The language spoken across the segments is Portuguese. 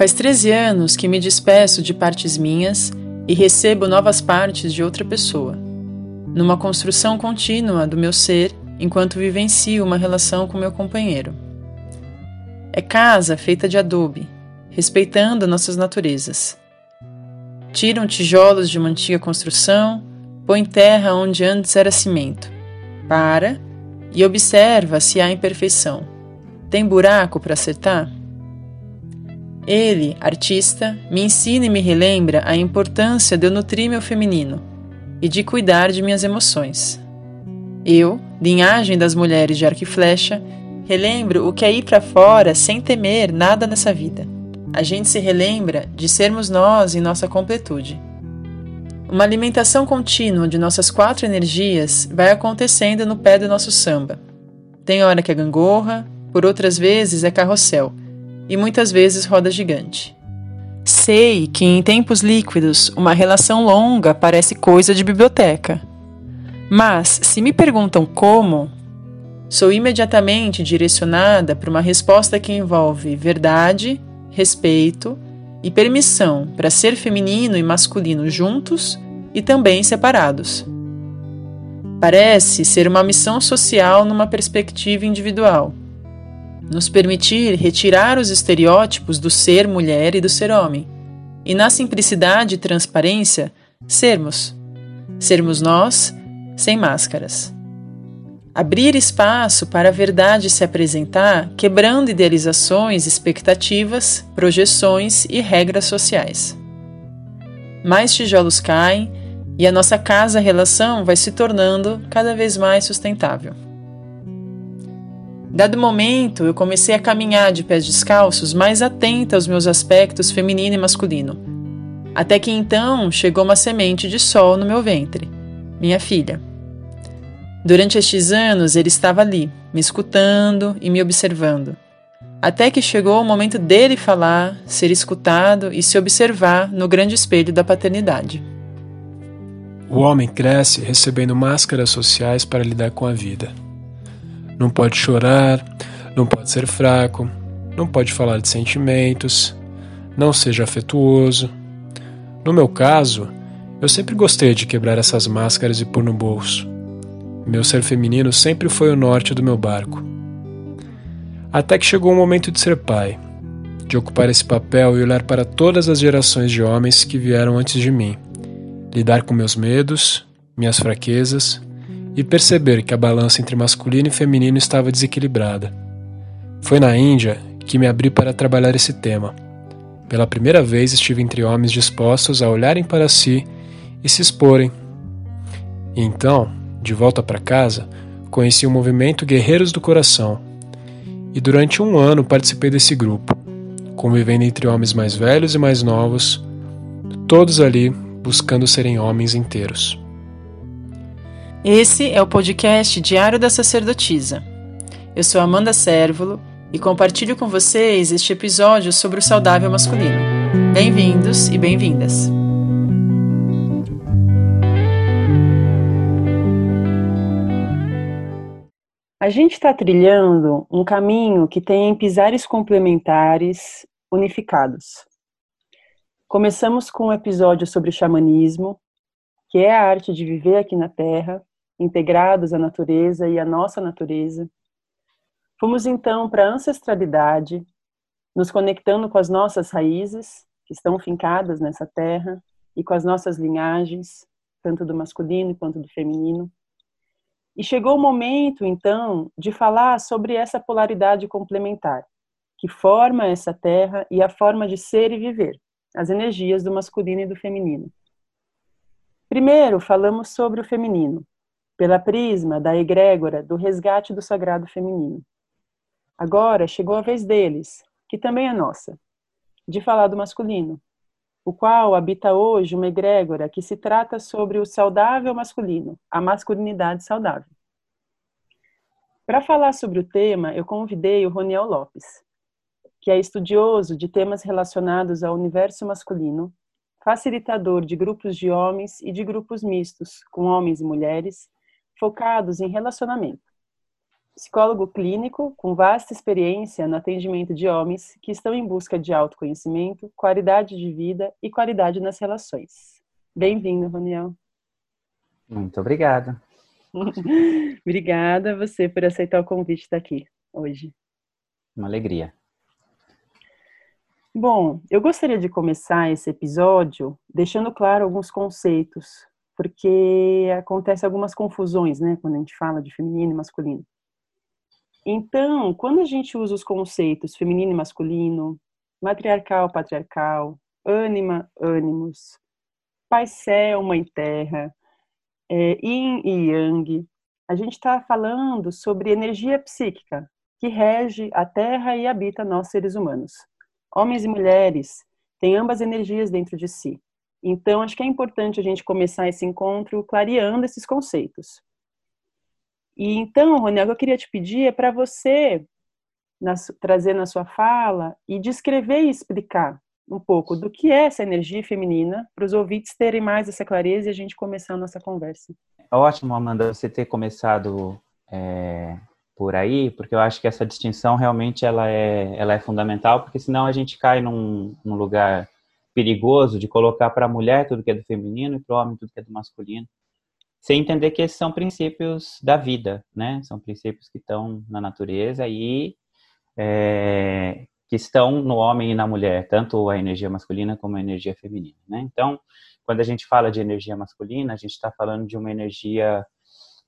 Faz 13 anos que me despeço de partes minhas e recebo novas partes de outra pessoa, numa construção contínua do meu ser enquanto vivencio uma relação com meu companheiro. É casa feita de adobe, respeitando nossas naturezas. Tiram tijolos de uma antiga construção, põe terra onde antes era cimento. Para e observa se há imperfeição. Tem buraco para acertar? Ele, artista, me ensina e me relembra a importância de eu nutrir meu feminino e de cuidar de minhas emoções. Eu, linhagem das mulheres de arco e flecha, relembro o que é ir para fora sem temer nada nessa vida. A gente se relembra de sermos nós em nossa completude. Uma alimentação contínua de nossas quatro energias vai acontecendo no pé do nosso samba. Tem hora que é gangorra, por outras vezes é carrossel e muitas vezes roda gigante. Sei que em tempos líquidos uma relação longa parece coisa de biblioteca. Mas, se me perguntam como, sou imediatamente direcionada para uma resposta que envolve verdade, respeito e permissão para ser feminino e masculino juntos e também separados. Parece ser uma missão social numa perspectiva individual nos permitir retirar os estereótipos do ser mulher e do ser homem, e na simplicidade e transparência, sermos. Sermos nós, sem máscaras. Abrir espaço para a verdade se apresentar, quebrando idealizações, expectativas, projeções e regras sociais. Mais tijolos caem e a nossa casa-relação vai se tornando cada vez mais sustentável. Dado momento, eu comecei a caminhar de pés descalços, mais atenta aos meus aspectos feminino e masculino. Até que então chegou uma semente de sol no meu ventre, minha filha. Durante estes anos ele estava ali, me escutando e me observando. Até que chegou o momento dele falar, ser escutado e se observar no grande espelho da paternidade. O homem cresce recebendo máscaras sociais para lidar com a vida. Não pode chorar, não pode ser fraco, não pode falar de sentimentos, não seja afetuoso. No meu caso, eu sempre gostei de quebrar essas máscaras e pôr no bolso. Meu ser feminino sempre foi o norte do meu barco. Até que chegou o momento de ser pai, de ocupar esse papel e olhar para todas as gerações de homens que vieram antes de mim, lidar com meus medos, minhas fraquezas e perceber que a balança entre masculino e feminino estava desequilibrada. Foi na Índia que me abri para trabalhar esse tema. Pela primeira vez estive entre homens dispostos a olharem para si e se exporem. E então, de volta para casa, conheci o movimento Guerreiros do Coração. E durante um ano participei desse grupo, convivendo entre homens mais velhos e mais novos, todos ali buscando serem homens inteiros. Esse é o podcast Diário da Sacerdotisa. Eu sou Amanda Sérvulo e compartilho com vocês este episódio sobre o saudável masculino. Bem-vindos e bem-vindas. A gente está trilhando um caminho que tem pisares complementares unificados. Começamos com um episódio sobre xamanismo, que é a arte de viver aqui na Terra, integrados à natureza e à nossa natureza. Fomos então para a ancestralidade, nos conectando com as nossas raízes, que estão fincadas nessa terra, e com as nossas linhagens, tanto do masculino quanto do feminino. E chegou o momento, então, de falar sobre essa polaridade complementar, que forma essa terra e a forma de ser e viver, as energias do masculino e do feminino. Primeiro, falamos sobre o feminino, pela prisma da egrégora do resgate do sagrado feminino. Agora chegou a vez deles, que também é nossa, de falar do masculino, o qual habita hoje uma egrégora que se trata sobre o saudável masculino, a masculinidade saudável. Para falar sobre o tema, eu convidei o Roniel Lopes, que é estudioso de temas relacionados ao universo masculino, facilitador de grupos de homens e de grupos mistos, com homens e mulheres, focados em relacionamento. Psicólogo clínico com vasta experiência no atendimento de homens que estão em busca de autoconhecimento, qualidade de vida e qualidade nas relações. Bem-vindo, Roniel. Muito obrigado. Obrigada a você por aceitar o convite daqui hoje. Uma alegria. Bom, eu gostaria de começar esse episódio deixando claro alguns conceitos, porque acontece algumas confusões, né, quando a gente fala de feminino e masculino. Então, quando a gente usa os conceitos feminino e masculino, matriarcal, patriarcal, ânima, ânimos, pai céu, mãe terra, é, yin e yang, a gente está falando sobre energia psíquica que rege a terra e habita nós seres humanos. Homens e mulheres têm ambas energias dentro de si. Então, acho que é importante a gente começar esse encontro clareando esses conceitos. E então, Rony, o que eu queria te pedir é para você na, trazer na sua fala e descrever e explicar um pouco do que é essa energia feminina, para os ouvintes terem mais essa clareza e a gente começar a nossa conversa. Ótimo, Amanda, você ter começado é, por aí, porque eu acho que essa distinção realmente ela é, ela é fundamental, porque senão a gente cai num, num lugar perigoso de colocar para a mulher tudo que é do feminino e para o homem tudo que é do masculino, sem entender que esses são princípios da vida, né? São princípios que estão na natureza e é, que estão no homem e na mulher, tanto a energia masculina como a energia feminina, né? Então, quando a gente fala de energia masculina, a gente está falando de uma energia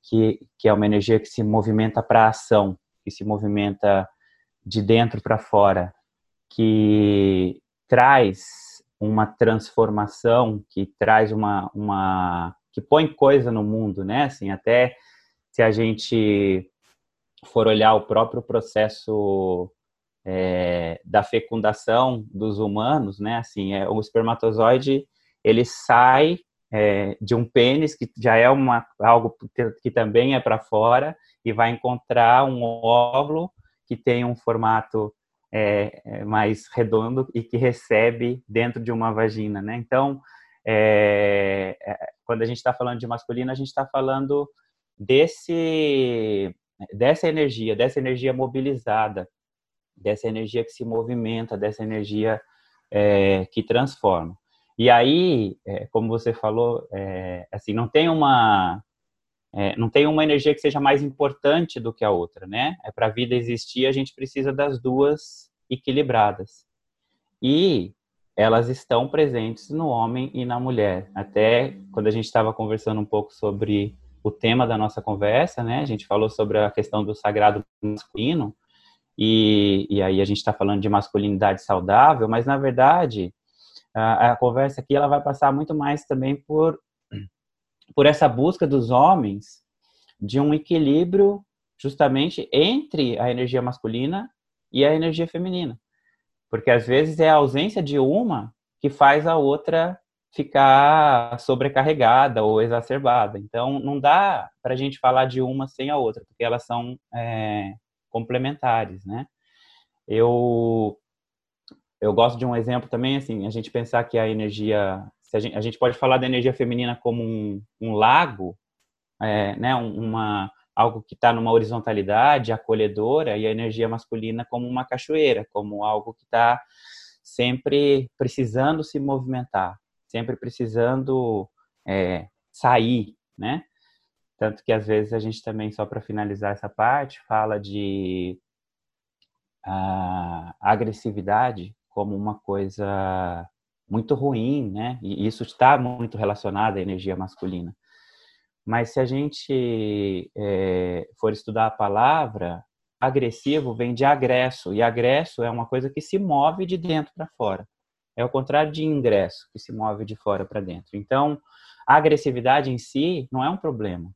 que, que é uma energia que se movimenta para a ação, que se movimenta de dentro para fora, que traz uma transformação, que traz uma, uma que põe coisa no mundo, né? Assim, até se a gente for olhar o próprio processo é, da fecundação dos humanos, né? Assim, é, o espermatozoide ele sai é, de um pênis, que já é uma, algo que também é para fora, e vai encontrar um óvulo que tem um formato é, é, mais redondo e que recebe dentro de uma vagina, né? Então, é, é quando a gente está falando de masculino, a gente está falando desse dessa energia, dessa energia mobilizada, dessa energia que se movimenta, dessa energia é, que transforma. E aí, é, como você falou, é, assim, não tem uma é, não tem uma energia que seja mais importante do que a outra, né? É para a vida existir, a gente precisa das duas equilibradas. E elas estão presentes no homem e na mulher. Até quando a gente estava conversando um pouco sobre o tema da nossa conversa, né? A gente falou sobre a questão do sagrado masculino. E, e aí a gente está falando de masculinidade saudável, mas na verdade a, a conversa aqui ela vai passar muito mais também por por essa busca dos homens de um equilíbrio justamente entre a energia masculina e a energia feminina. Porque às vezes é a ausência de uma que faz a outra ficar sobrecarregada ou exacerbada. Então, não dá para a gente falar de uma sem a outra, porque elas são é, complementares, né? Eu eu gosto de um exemplo também, assim, a gente pensar que a energia, a gente, a, gente, pode falar da energia feminina como um, um lago, é, né, uma, algo que está numa horizontalidade acolhedora, e a energia masculina como uma cachoeira, como algo que está sempre precisando se movimentar, sempre precisando é, sair, né? Tanto que às vezes a gente também, só para finalizar essa parte, fala de a ah, agressividade como uma coisa muito ruim, né? E isso está muito relacionado à energia masculina. Mas se a gente é, for estudar a palavra, agressivo vem de agresso, e agresso é uma coisa que se move de dentro para fora. É o contrário de ingresso, que se move de fora para dentro. Então, a agressividade em si não é um problema.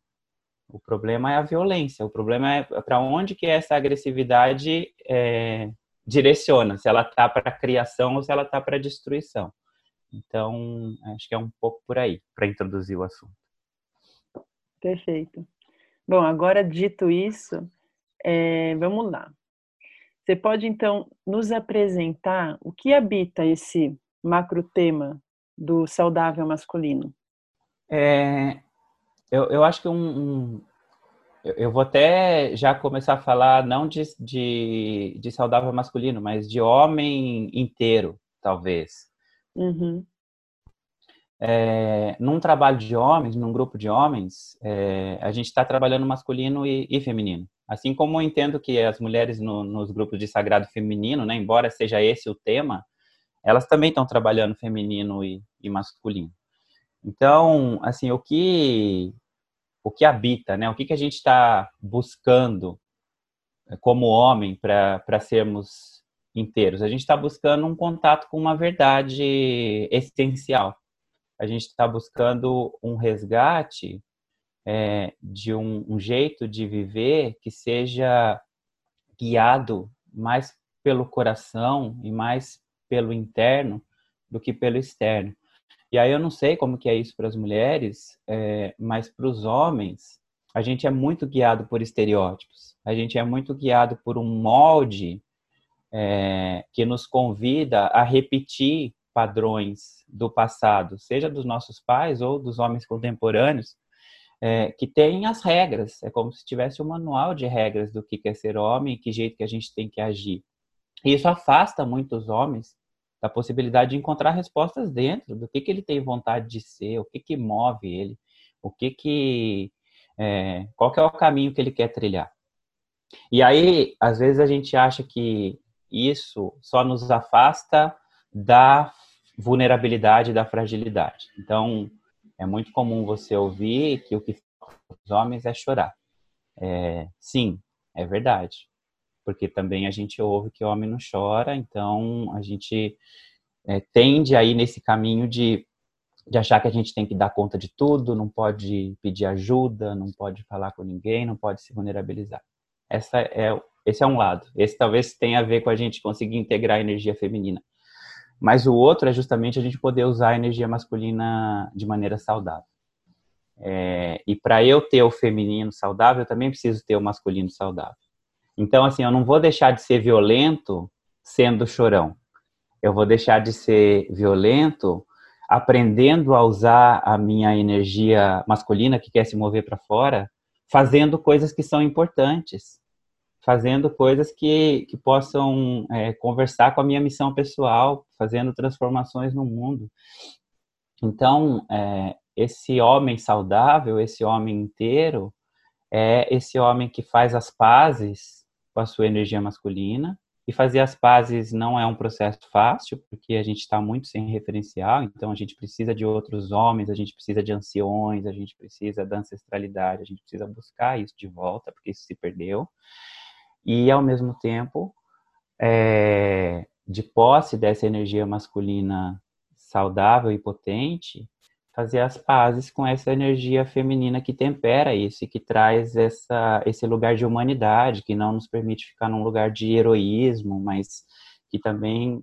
O problema é a violência. O problema é para onde que essa agressividade é, direciona, se ela está para criação ou se ela está para destruição. Então, acho que é um pouco por aí, para introduzir o assunto. Perfeito. Bom, agora dito isso, É, vamos lá. Você pode, então, nos apresentar o que habita esse macro tema do saudável masculino? É, eu, eu acho que um, um eu vou até já começar a falar não de, de, de saudável masculino, mas de homem inteiro, talvez. Uhum. É, num trabalho de homens, num grupo de homens, é, a gente está trabalhando masculino e, e, feminino. Assim como eu entendo que as mulheres no, nos grupos de sagrado feminino, né, embora seja esse o tema, elas também estão trabalhando feminino e, e masculino. Então, assim, o que o que habita, né? O que, que a gente está buscando eh, como homem para sermos inteiros? A gente está buscando um contato com uma verdade essencial. A gente está buscando um resgate é, de um, um jeito de viver que seja guiado mais pelo coração e mais pelo interno do que pelo externo. E aí eu não sei como que é isso para as mulheres, é, mas para os homens, a gente é muito guiado por estereótipos. A gente é muito guiado por um molde é, que nos convida a repetir padrões do passado, seja dos nossos pais ou dos homens contemporâneos, é, que tem as regras. É como se tivesse um manual de regras do que é ser homem que jeito que a gente tem que agir. E isso afasta muitos homens da possibilidade de encontrar respostas dentro do que, que ele tem vontade de ser, o que, que move ele, o que que é, qual que é o caminho que ele quer trilhar. E aí, às vezes a gente acha que isso só nos afasta da vulnerabilidade, da fragilidade. Então, é muito comum você ouvir que o que os homens é chorar. É, sim, é verdade porque também a gente ouve que o homem não chora, então a gente é, tende aí nesse caminho de, de achar que a gente tem que dar conta de tudo, não pode pedir ajuda, não pode falar com ninguém, não pode se vulnerabilizar. Essa é, esse é um lado. Esse talvez tenha a ver com a gente conseguir integrar a energia feminina. Mas o outro é justamente a gente poder usar a energia masculina de maneira saudável. É, e para eu ter o feminino saudável, eu também preciso ter o masculino saudável. Então, assim, eu não vou deixar de ser violento sendo chorão. Eu vou deixar de ser violento aprendendo a usar a minha energia masculina que quer se mover para fora, fazendo coisas que são importantes, fazendo coisas que, que possam é, conversar com a minha missão pessoal, fazendo transformações no mundo. Então, é, esse homem saudável, esse homem inteiro, é esse homem que faz as pazes com a sua energia masculina. E fazer as pazes não é um processo fácil, porque a gente está muito sem referencial, então a gente precisa de outros homens, a gente precisa de anciões, a gente precisa da ancestralidade, a gente precisa buscar isso de volta, porque isso se perdeu. E, ao mesmo tempo, é, de posse dessa energia masculina saudável e potente, fazer as pazes com essa energia feminina que tempera isso e que traz essa, esse lugar de humanidade, que não nos permite ficar num lugar de heroísmo, mas que também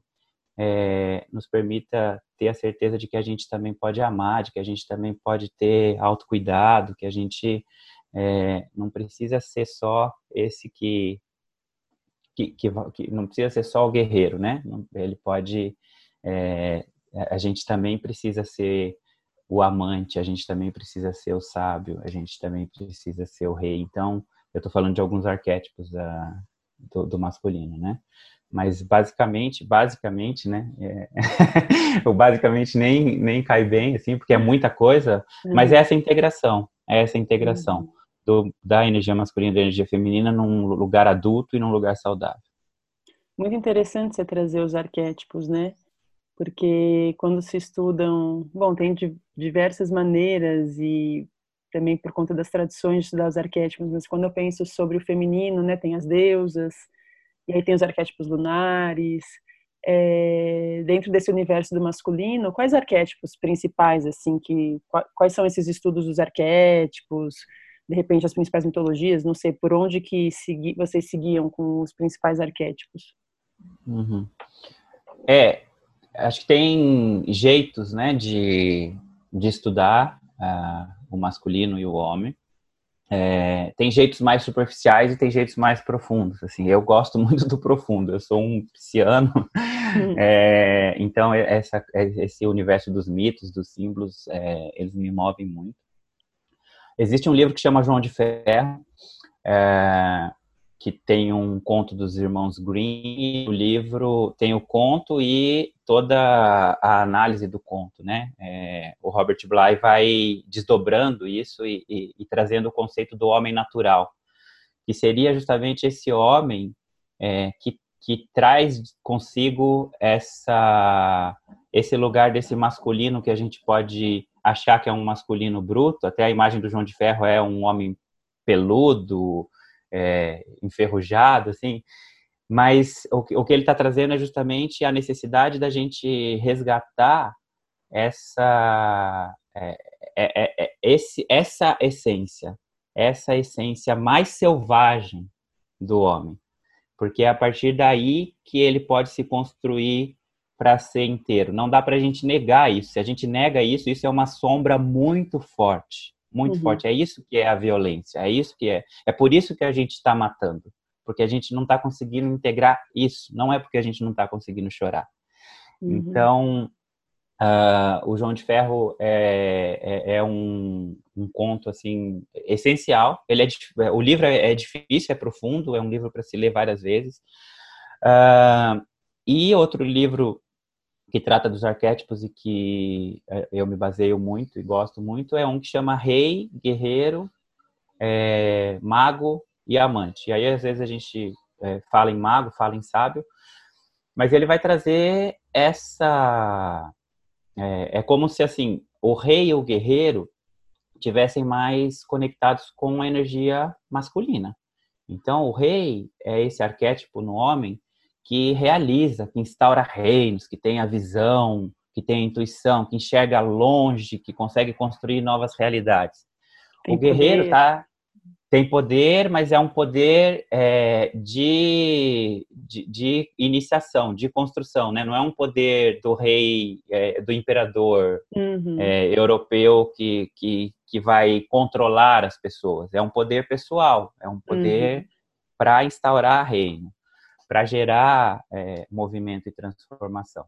é, nos permita ter a certeza de que a gente também pode amar, de que a gente também pode ter autocuidado, que a gente é, não precisa ser só esse que que, que, que, não precisa ser só o guerreiro, né? Ele pode, é, a gente também precisa ser o amante, a gente também precisa ser o sábio, a gente também precisa ser o rei. Então, eu estou falando de alguns arquétipos da, do, do, masculino, né? Mas basicamente, basicamente, né? É... o basicamente nem, nem cai bem, assim, porque é muita coisa, uhum. mas é essa integração, é essa integração uhum. Do, da energia masculina e da energia feminina num lugar adulto e num lugar saudável. Muito interessante você trazer os arquétipos, né? porque quando se estudam, bom, tem diversas maneiras e também por conta das tradições de estudar os arquétipos, mas quando eu penso sobre o feminino, né, tem as deusas, e aí tem os arquétipos lunares, é, dentro desse universo do masculino, quais arquétipos principais, assim, que, quais são esses estudos dos arquétipos, de repente as principais mitologias, não sei, por onde que segui, vocês seguiam com os principais arquétipos? Uhum. É, acho que tem jeitos, né, de, de estudar uh, o masculino e o homem. é, tem jeitos mais superficiais e tem jeitos mais profundos. Assim, eu gosto muito do profundo. Eu sou um pisciano, hum. é, então essa, esse universo dos mitos, dos símbolos, é, eles me movem muito. Existe um livro que chama João de Ferro, é, que tem um conto dos irmãos Green. O livro tem o conto e toda a análise do conto, né? É, o Robert Bly vai desdobrando isso e, e, e, trazendo o conceito do homem natural, que seria justamente esse homem é, que, que traz consigo essa esse lugar desse masculino que a gente pode achar que é um masculino bruto. Até a imagem do João de Ferro é um homem peludo, é, enferrujado, assim. Mas o que, o que ele está trazendo é justamente a necessidade da gente resgatar essa, é, é, é, esse, essa essência, essa essência mais selvagem do homem. Porque é a partir daí que ele pode se construir para ser inteiro. Não dá para a gente negar isso. Se a gente nega isso, isso é uma sombra muito forte, muito uhum. forte. É isso que é a violência. É isso que é. É por isso que a gente está matando porque a gente não está conseguindo integrar isso, não é porque a gente não está conseguindo chorar. Uhum. Então, uh, o João de Ferro é, é, é um, um, conto assim essencial. Ele é, o livro é, é, difícil, é profundo, é um livro para se ler várias vezes. Uh, e outro livro que trata dos arquétipos e que é, eu me baseio muito e gosto muito é um que chama Rei, Guerreiro, é, Mago e amante. E aí, às vezes, a gente é, fala em mago, fala em sábio, mas ele vai trazer essa. É, é como se, assim, o rei e o guerreiro tivessem mais conectados com a energia masculina. Então, o rei é esse arquétipo no homem que realiza, que instaura reinos, que tem a visão, que tem a intuição, que enxerga longe, que consegue construir novas realidades. Tem o guerreiro está tem poder, mas é um poder é, de, de, de, iniciação, de construção, né? Não é um poder do rei, é, do imperador uhum. é, europeu que, que, que vai controlar as pessoas. É um poder pessoal, é um poder uhum. para instaurar reino, para gerar é, movimento e transformação.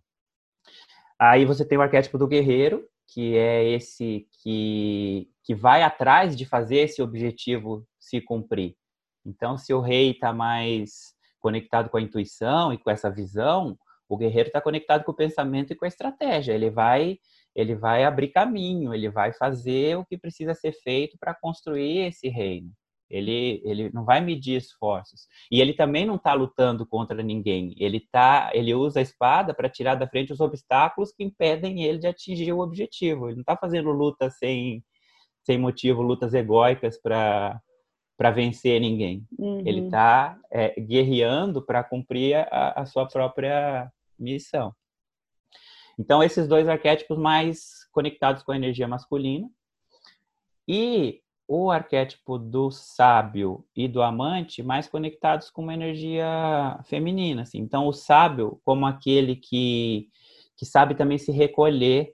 Aí você tem o arquétipo do guerreiro, que é esse que, que vai atrás de fazer esse objetivo se cumprir. Então, se o rei está mais conectado com a intuição e com essa visão, o guerreiro está conectado com o pensamento e com a estratégia. Ele vai, ele vai abrir caminho, ele vai fazer o que precisa ser feito para construir esse reino. Ele, ele não vai medir esforços. E ele também não está lutando contra ninguém. Ele tá, ele usa a espada para tirar da frente os obstáculos que impedem ele de atingir o objetivo. Ele não está fazendo luta sem, sem motivo, lutas egóicas para para vencer ninguém. Uhum. Ele está é, guerreando para cumprir a, a, sua própria missão. Então, esses dois arquétipos mais conectados com a energia masculina. E o arquétipo do sábio e do amante mais conectados com uma energia feminina. Assim. Então, o sábio, como aquele que, que sabe também se recolher,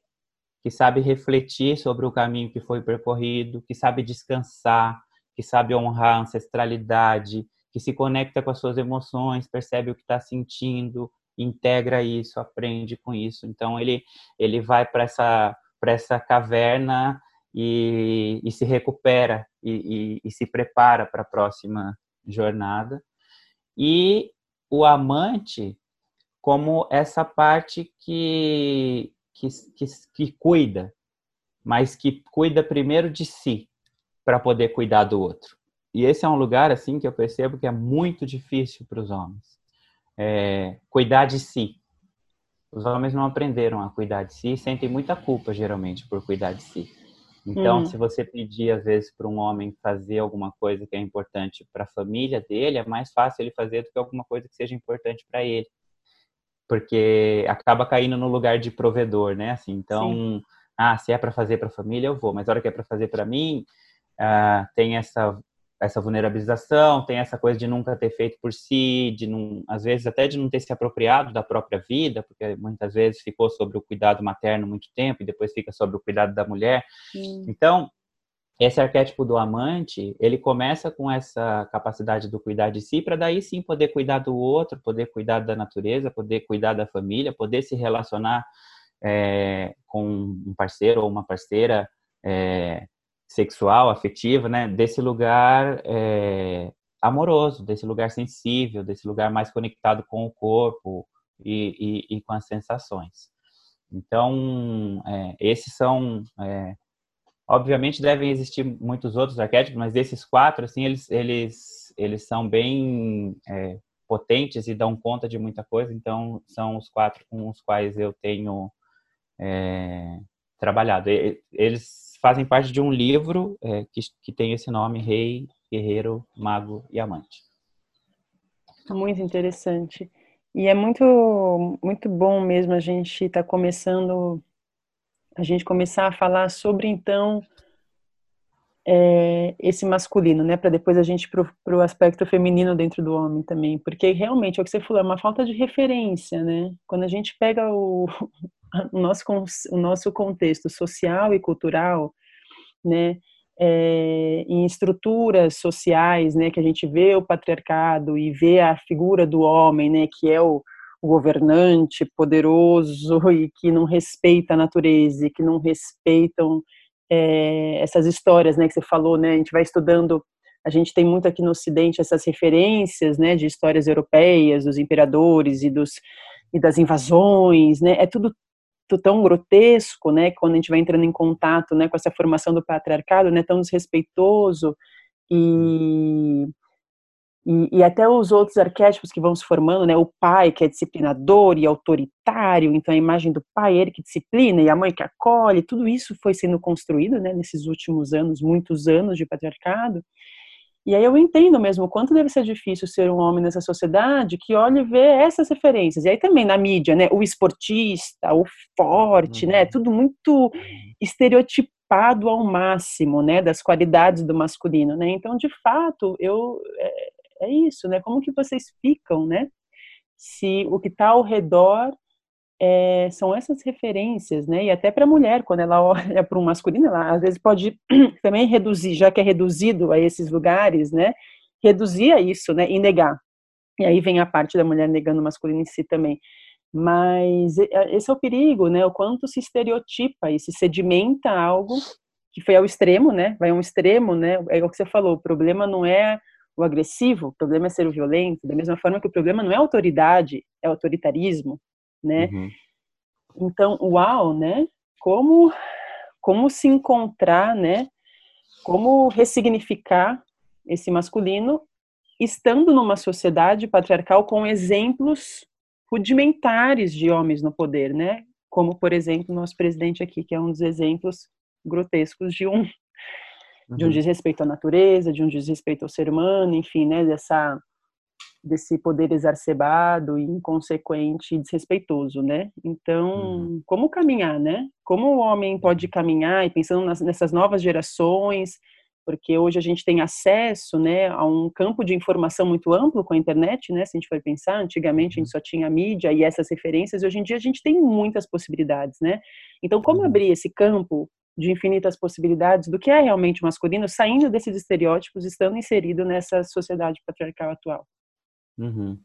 que sabe refletir sobre o caminho que foi percorrido, que sabe descansar, que sabe honrar a ancestralidade, que se conecta com as suas emoções, percebe o que está sentindo, integra isso, aprende com isso. Então ele ele vai para essa essa caverna e, e se recupera e, e, e se prepara para a próxima jornada. E o amante como essa parte que, que, que, que cuida, mas que cuida primeiro de si, para poder cuidar do outro. E esse é um lugar assim que eu percebo que é muito difícil para os homens. É, cuidar de si. Os homens não aprenderam a cuidar de si sentem muita culpa geralmente por cuidar de si. Então, hum. se você pedir às vezes para um homem fazer alguma coisa que é importante para a família dele, é mais fácil ele fazer do que alguma coisa que seja importante para ele. Porque acaba caindo no lugar de provedor, né? Assim, então, Sim. ah, se é para fazer para a família, eu vou, mas a hora que é para fazer para mim, uh, tem essa essa vulnerabilização, tem essa coisa de nunca ter feito por si, de não, às vezes até de não ter se apropriado da própria vida, porque muitas vezes ficou sobre o cuidado materno muito tempo e depois fica sobre o cuidado da mulher. Então, esse arquétipo do amante, ele começa com essa capacidade do cuidar de si, para daí sim poder cuidar do outro, poder cuidar da natureza, poder cuidar da família, poder se relacionar é, com um parceiro ou uma parceira é, sexual, afetiva, né? Desse lugar é, amoroso, desse lugar sensível, desse lugar mais conectado com o corpo e, e, e com as sensações. Então, é, esses são é, Obviamente devem existir muitos outros arquétipos, mas desses quatro, assim, eles, eles, eles são bem é, potentes e dão conta de muita coisa. Então, são os quatro com os quais eu tenho é, trabalhado. Eles fazem parte de um livro é, que, que tem esse nome, Rei, Guerreiro, Mago e Amante. Muito interessante. E é muito, muito bom mesmo a gente estar tá começando a gente começar a falar sobre então é, esse masculino, né, para depois a gente pro, pro aspecto feminino dentro do homem também, porque realmente é o que você falou, é uma falta de referência, né? Quando a gente pega o, o nosso o nosso contexto social e cultural, né, é, em estruturas sociais, né, que a gente vê o patriarcado e vê a figura do homem, né, que é o governante poderoso e que não respeita a natureza e que não respeitam é, essas histórias, né, que você falou, né, a gente vai estudando, a gente tem muito aqui no Ocidente essas referências, né, de histórias europeias, dos imperadores e dos e das invasões, né, é tudo tão grotesco, né, quando a gente vai entrando em contato, né, com essa formação do patriarcado, né, tão desrespeitoso e e, e, até os outros arquétipos que vão se formando, né? O pai que é disciplinador e autoritário, então a imagem do pai, ele que disciplina, e a mãe que acolhe, tudo isso foi sendo construído, né? Nesses últimos anos, muitos anos de patriarcado. E aí eu entendo mesmo o quanto deve ser difícil ser um homem nessa sociedade que olha e vê essas referências. E aí também na mídia, né? O esportista, o forte, né? uhum. né? Tudo muito estereotipado ao máximo, né? Das qualidades do masculino, né? Então, de fato, eu é, é isso, né? Como que vocês ficam, né? Se o que está ao redor é, são essas referências, né? E até para a mulher, quando ela olha para um masculino, ela às vezes pode também reduzir, já que é reduzido a esses lugares, né? Reduzir a isso, né? E negar. E aí vem a parte da mulher negando o masculino em si também. Mas esse é o perigo, né? O quanto se estereotipa e se sedimenta algo que foi ao extremo, né? Vai a um extremo, né? É o que você falou. O problema não é o agressivo, o problema é ser o violento, da mesma forma que o problema não é autoridade, é autoritarismo, né? Uhum. Então, uau, né? Como como se encontrar, né? Como ressignificar esse masculino estando numa sociedade patriarcal com exemplos rudimentares de homens no poder, né? Como, por exemplo, nosso presidente aqui, que é um dos exemplos grotescos de um de um uhum. desrespeito à natureza, de um desrespeito ao ser humano, enfim, né, dessa desse poder exacerbado e inconsequente e desrespeitoso, né? Então, uhum. como caminhar, né? Como o homem pode uhum. caminhar e pensando nas, nessas novas gerações, porque hoje a gente tem acesso, né, a um campo de informação muito amplo com a internet, né? Se a gente for pensar, antigamente a gente só tinha mídia e essas referências, hoje em dia a gente tem muitas possibilidades, né? Então, como abrir esse campo de infinitas possibilidades do que é realmente masculino, saindo desses estereótipos, estando inserido nessa sociedade patriarcal atual. Uhum.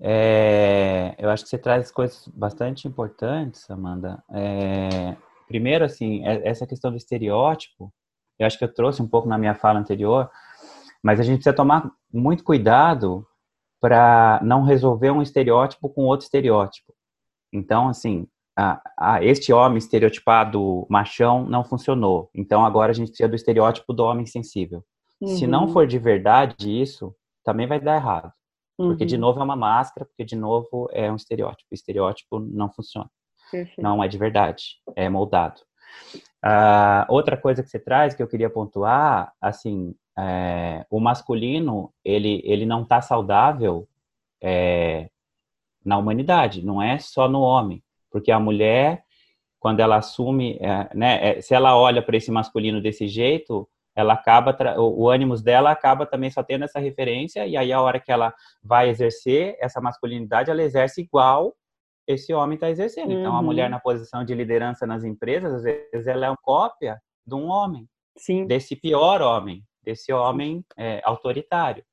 É, eu acho que você traz coisas bastante importantes, Amanda. É, primeiro, assim, é, essa questão do estereótipo, eu acho que eu trouxe um pouco na minha fala anterior, mas a gente precisa tomar muito cuidado para não resolver um estereótipo com outro estereótipo. Então, assim, ah, ah, este homem estereotipado machão não funcionou. Então agora a gente precisa do estereótipo do homem sensível. Uhum. Se não uhum. for de verdade isso, também vai dar errado. Uhum. Porque de uhum. novo é uma máscara, porque de novo é um estereótipo. O estereótipo não funciona. Perfeito. Não é de verdade, é moldado. Uh, outra coisa que você traz que eu queria pontuar, assim, é, o masculino ele ele não está saudável é, na humanidade, não é só no homem. Porque a mulher, quando ela assume, é, né, se ela olha para esse masculino desse jeito, ela acaba, o, o ânimos dela acaba também só tendo essa referência, e aí a hora que ela vai exercer essa masculinidade, ela exerce igual esse homem está exercendo. Uhum. Então, a mulher uhum. na posição de liderança nas empresas, às vezes ela é uma cópia de um homem. Sim. desse pior homem, desse homem é, autoritário.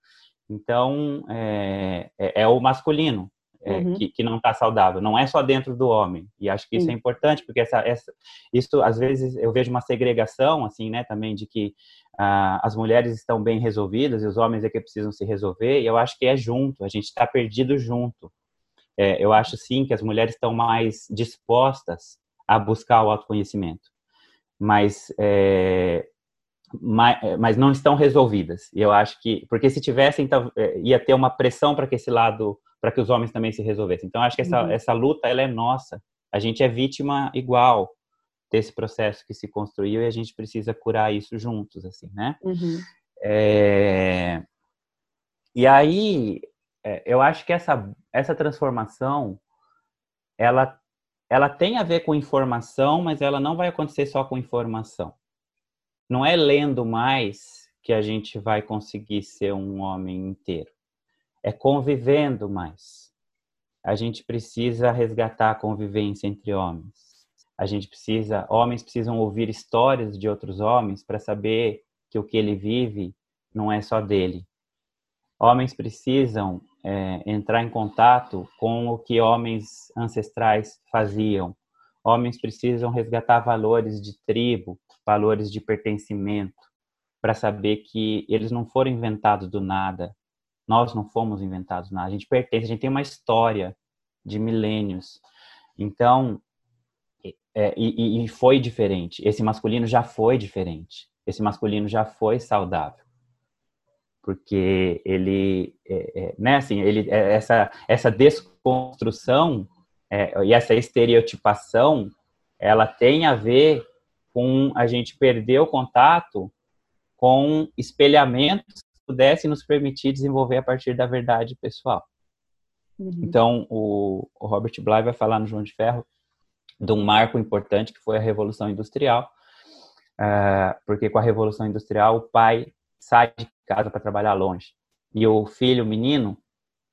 Então, é, é, é o masculino é, uhum. que, que, não está saudável. Não é só dentro do homem. E acho que isso é importante, porque essa, essa, isso, às vezes, eu vejo uma segregação, assim, né, também, de que ah, as mulheres estão bem resolvidas e os homens é que precisam se resolver. E eu acho que é junto, a gente está perdido junto. É, eu acho, sim, que as mulheres estão mais dispostas a buscar o autoconhecimento. Mas é, mas, é, mas não estão resolvidas. E eu acho que, porque se tivessem, é, ia ter uma pressão para que esse lado, para que os homens também se resolvessem. Então, acho que essa, uhum. essa luta, ela é nossa. A gente é vítima igual desse processo que se construiu e a gente precisa curar isso juntos, assim, né? Uhum. É... E aí, é, eu acho que essa, essa transformação, ela, ela tem a ver com informação, mas ela não vai acontecer só com informação não é lendo mais que a gente vai conseguir ser um homem inteiro. É convivendo mais. A gente precisa resgatar a convivência entre homens. A gente precisa, homens precisam ouvir histórias de outros homens para saber que o que ele vive não é só dele. Homens precisam é, entrar em contato com o que homens ancestrais faziam. Homens precisam resgatar valores de tribo, valores de pertencimento, para saber que eles não foram inventados do nada. Nós não fomos inventados do nada. A gente pertence, a gente tem uma história de milênios. Então, é, e, e, foi diferente. Esse masculino já foi diferente. Esse masculino já foi saudável. Porque ele, é, é, né, assim, ele, é, essa, essa desconstrução é, e essa estereotipação, ela tem a ver com a gente perder o contato com espelhamentos que pudessem nos permitir desenvolver a partir da verdade pessoal. Uhum. Então, o, o, Robert Bly vai falar no João de Ferro de um marco importante que foi a Revolução Industrial, uh, porque com a Revolução Industrial o pai sai de casa para trabalhar longe e o filho, o menino,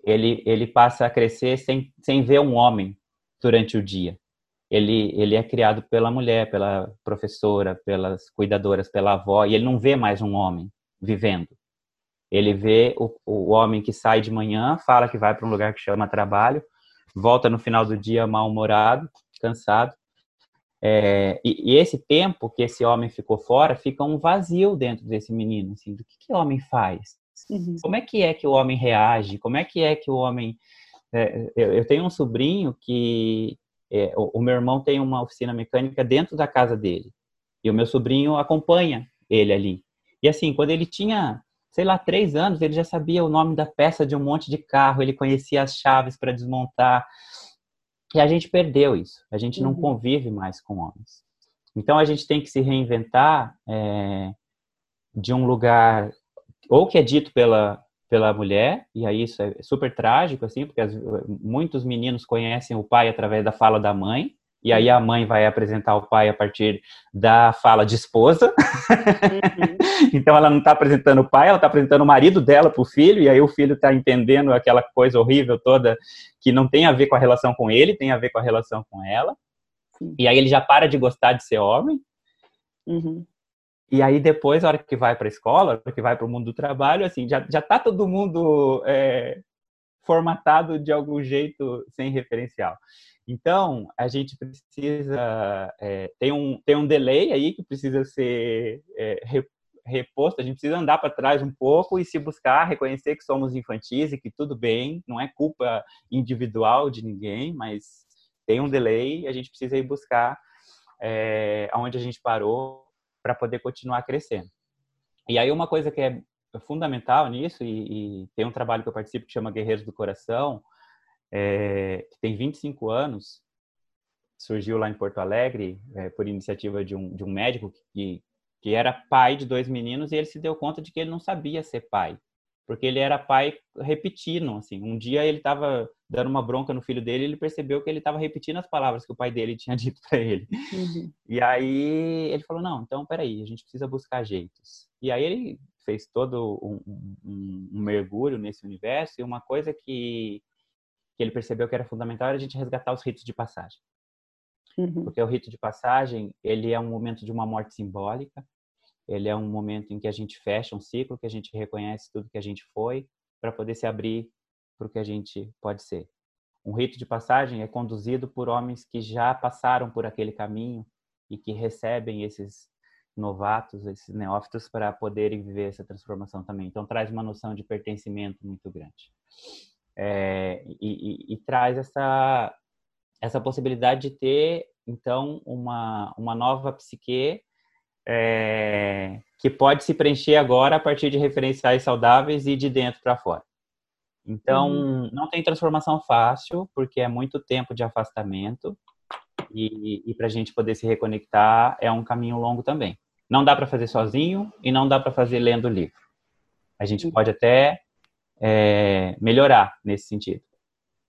ele, ele passa a crescer sem, sem ver um homem durante o dia ele, ele é criado pela mulher, pela professora, pelas cuidadoras, pela avó, e ele não vê mais um homem vivendo. Ele vê o, o homem que sai de manhã, fala que vai para um lugar que chama trabalho, volta no final do dia mal-humorado, cansado. É, e, e, esse tempo que esse homem ficou fora, fica um vazio dentro desse menino, assim, do que, que o homem faz? Uhum. Como é que é que o homem reage? Como é que é que o homem... É, eu, eu tenho um sobrinho que é, o, o, meu irmão tem uma oficina mecânica dentro da casa dele. E o meu sobrinho acompanha ele ali. E assim, quando ele tinha, sei lá, três anos, ele já sabia o nome da peça de um monte de carro, ele conhecia as chaves para desmontar. E a gente perdeu isso. A gente não uhum. convive mais com homens. Então a gente tem que se reinventar é, de um lugar ou que é dito pela pela mulher, e aí isso é super trágico, assim, porque as, muitos meninos conhecem o pai através da fala da mãe, e aí a mãe vai apresentar o pai a partir da fala de esposa. Uhum. então ela não está apresentando o pai, ela está apresentando o marido dela para o filho, e aí o filho está entendendo aquela coisa horrível toda que não tem a ver com a relação com ele, tem a ver com a relação com ela. Sim. E aí ele já para de gostar de ser homem. Uhum. E aí depois, a hora que vai para a escola, a hora que vai para o mundo do trabalho, assim, já, já tá todo mundo é, formatado de algum jeito sem referencial. Então, a gente precisa, é, tem, um, tem um delay aí que precisa ser é, reposto, a gente precisa andar para trás um pouco e se buscar, reconhecer que somos infantis e que tudo bem, não é culpa individual de ninguém, mas tem um delay, a gente precisa ir buscar é, a gente parou para poder continuar crescendo. E aí uma coisa que é fundamental nisso, e, e, tem um trabalho que eu participo que chama Guerreiros do Coração, é, que tem 25 anos, surgiu lá em Porto Alegre, é, por iniciativa de um, de um médico que, que era pai de dois meninos e ele se deu conta de que ele não sabia ser pai porque ele era pai repetindo, assim. Um dia ele estava dando uma bronca no filho dele, e ele percebeu que ele estava repetindo as palavras que o pai dele tinha dito para ele. Uhum. E aí ele falou: "Não, então peraí, a gente precisa buscar jeitos". E aí ele fez todo um, um, um mergulho nesse universo e uma coisa que que ele percebeu que era fundamental era a gente resgatar os ritos de passagem. Uhum. Porque o rito de passagem, ele é um momento de uma morte simbólica, ele é um momento em que a gente fecha um ciclo, que a gente reconhece tudo que a gente foi, para poder se abrir para o que a gente pode ser. Um rito de passagem é conduzido por homens que já passaram por aquele caminho e que recebem esses novatos, esses neófitos, para poderem viver essa transformação também. Então, traz uma noção de pertencimento muito grande. É, e, e, e, traz essa, essa possibilidade de ter, então, uma, uma nova psique é, que pode se preencher agora a partir de referenciais saudáveis e de dentro para fora. Então, uhum. não tem transformação fácil, porque é muito tempo de afastamento, e, e para a gente poder se reconectar é um caminho longo também. Não dá para fazer sozinho e não dá para fazer lendo livro. A gente pode até é, melhorar nesse sentido.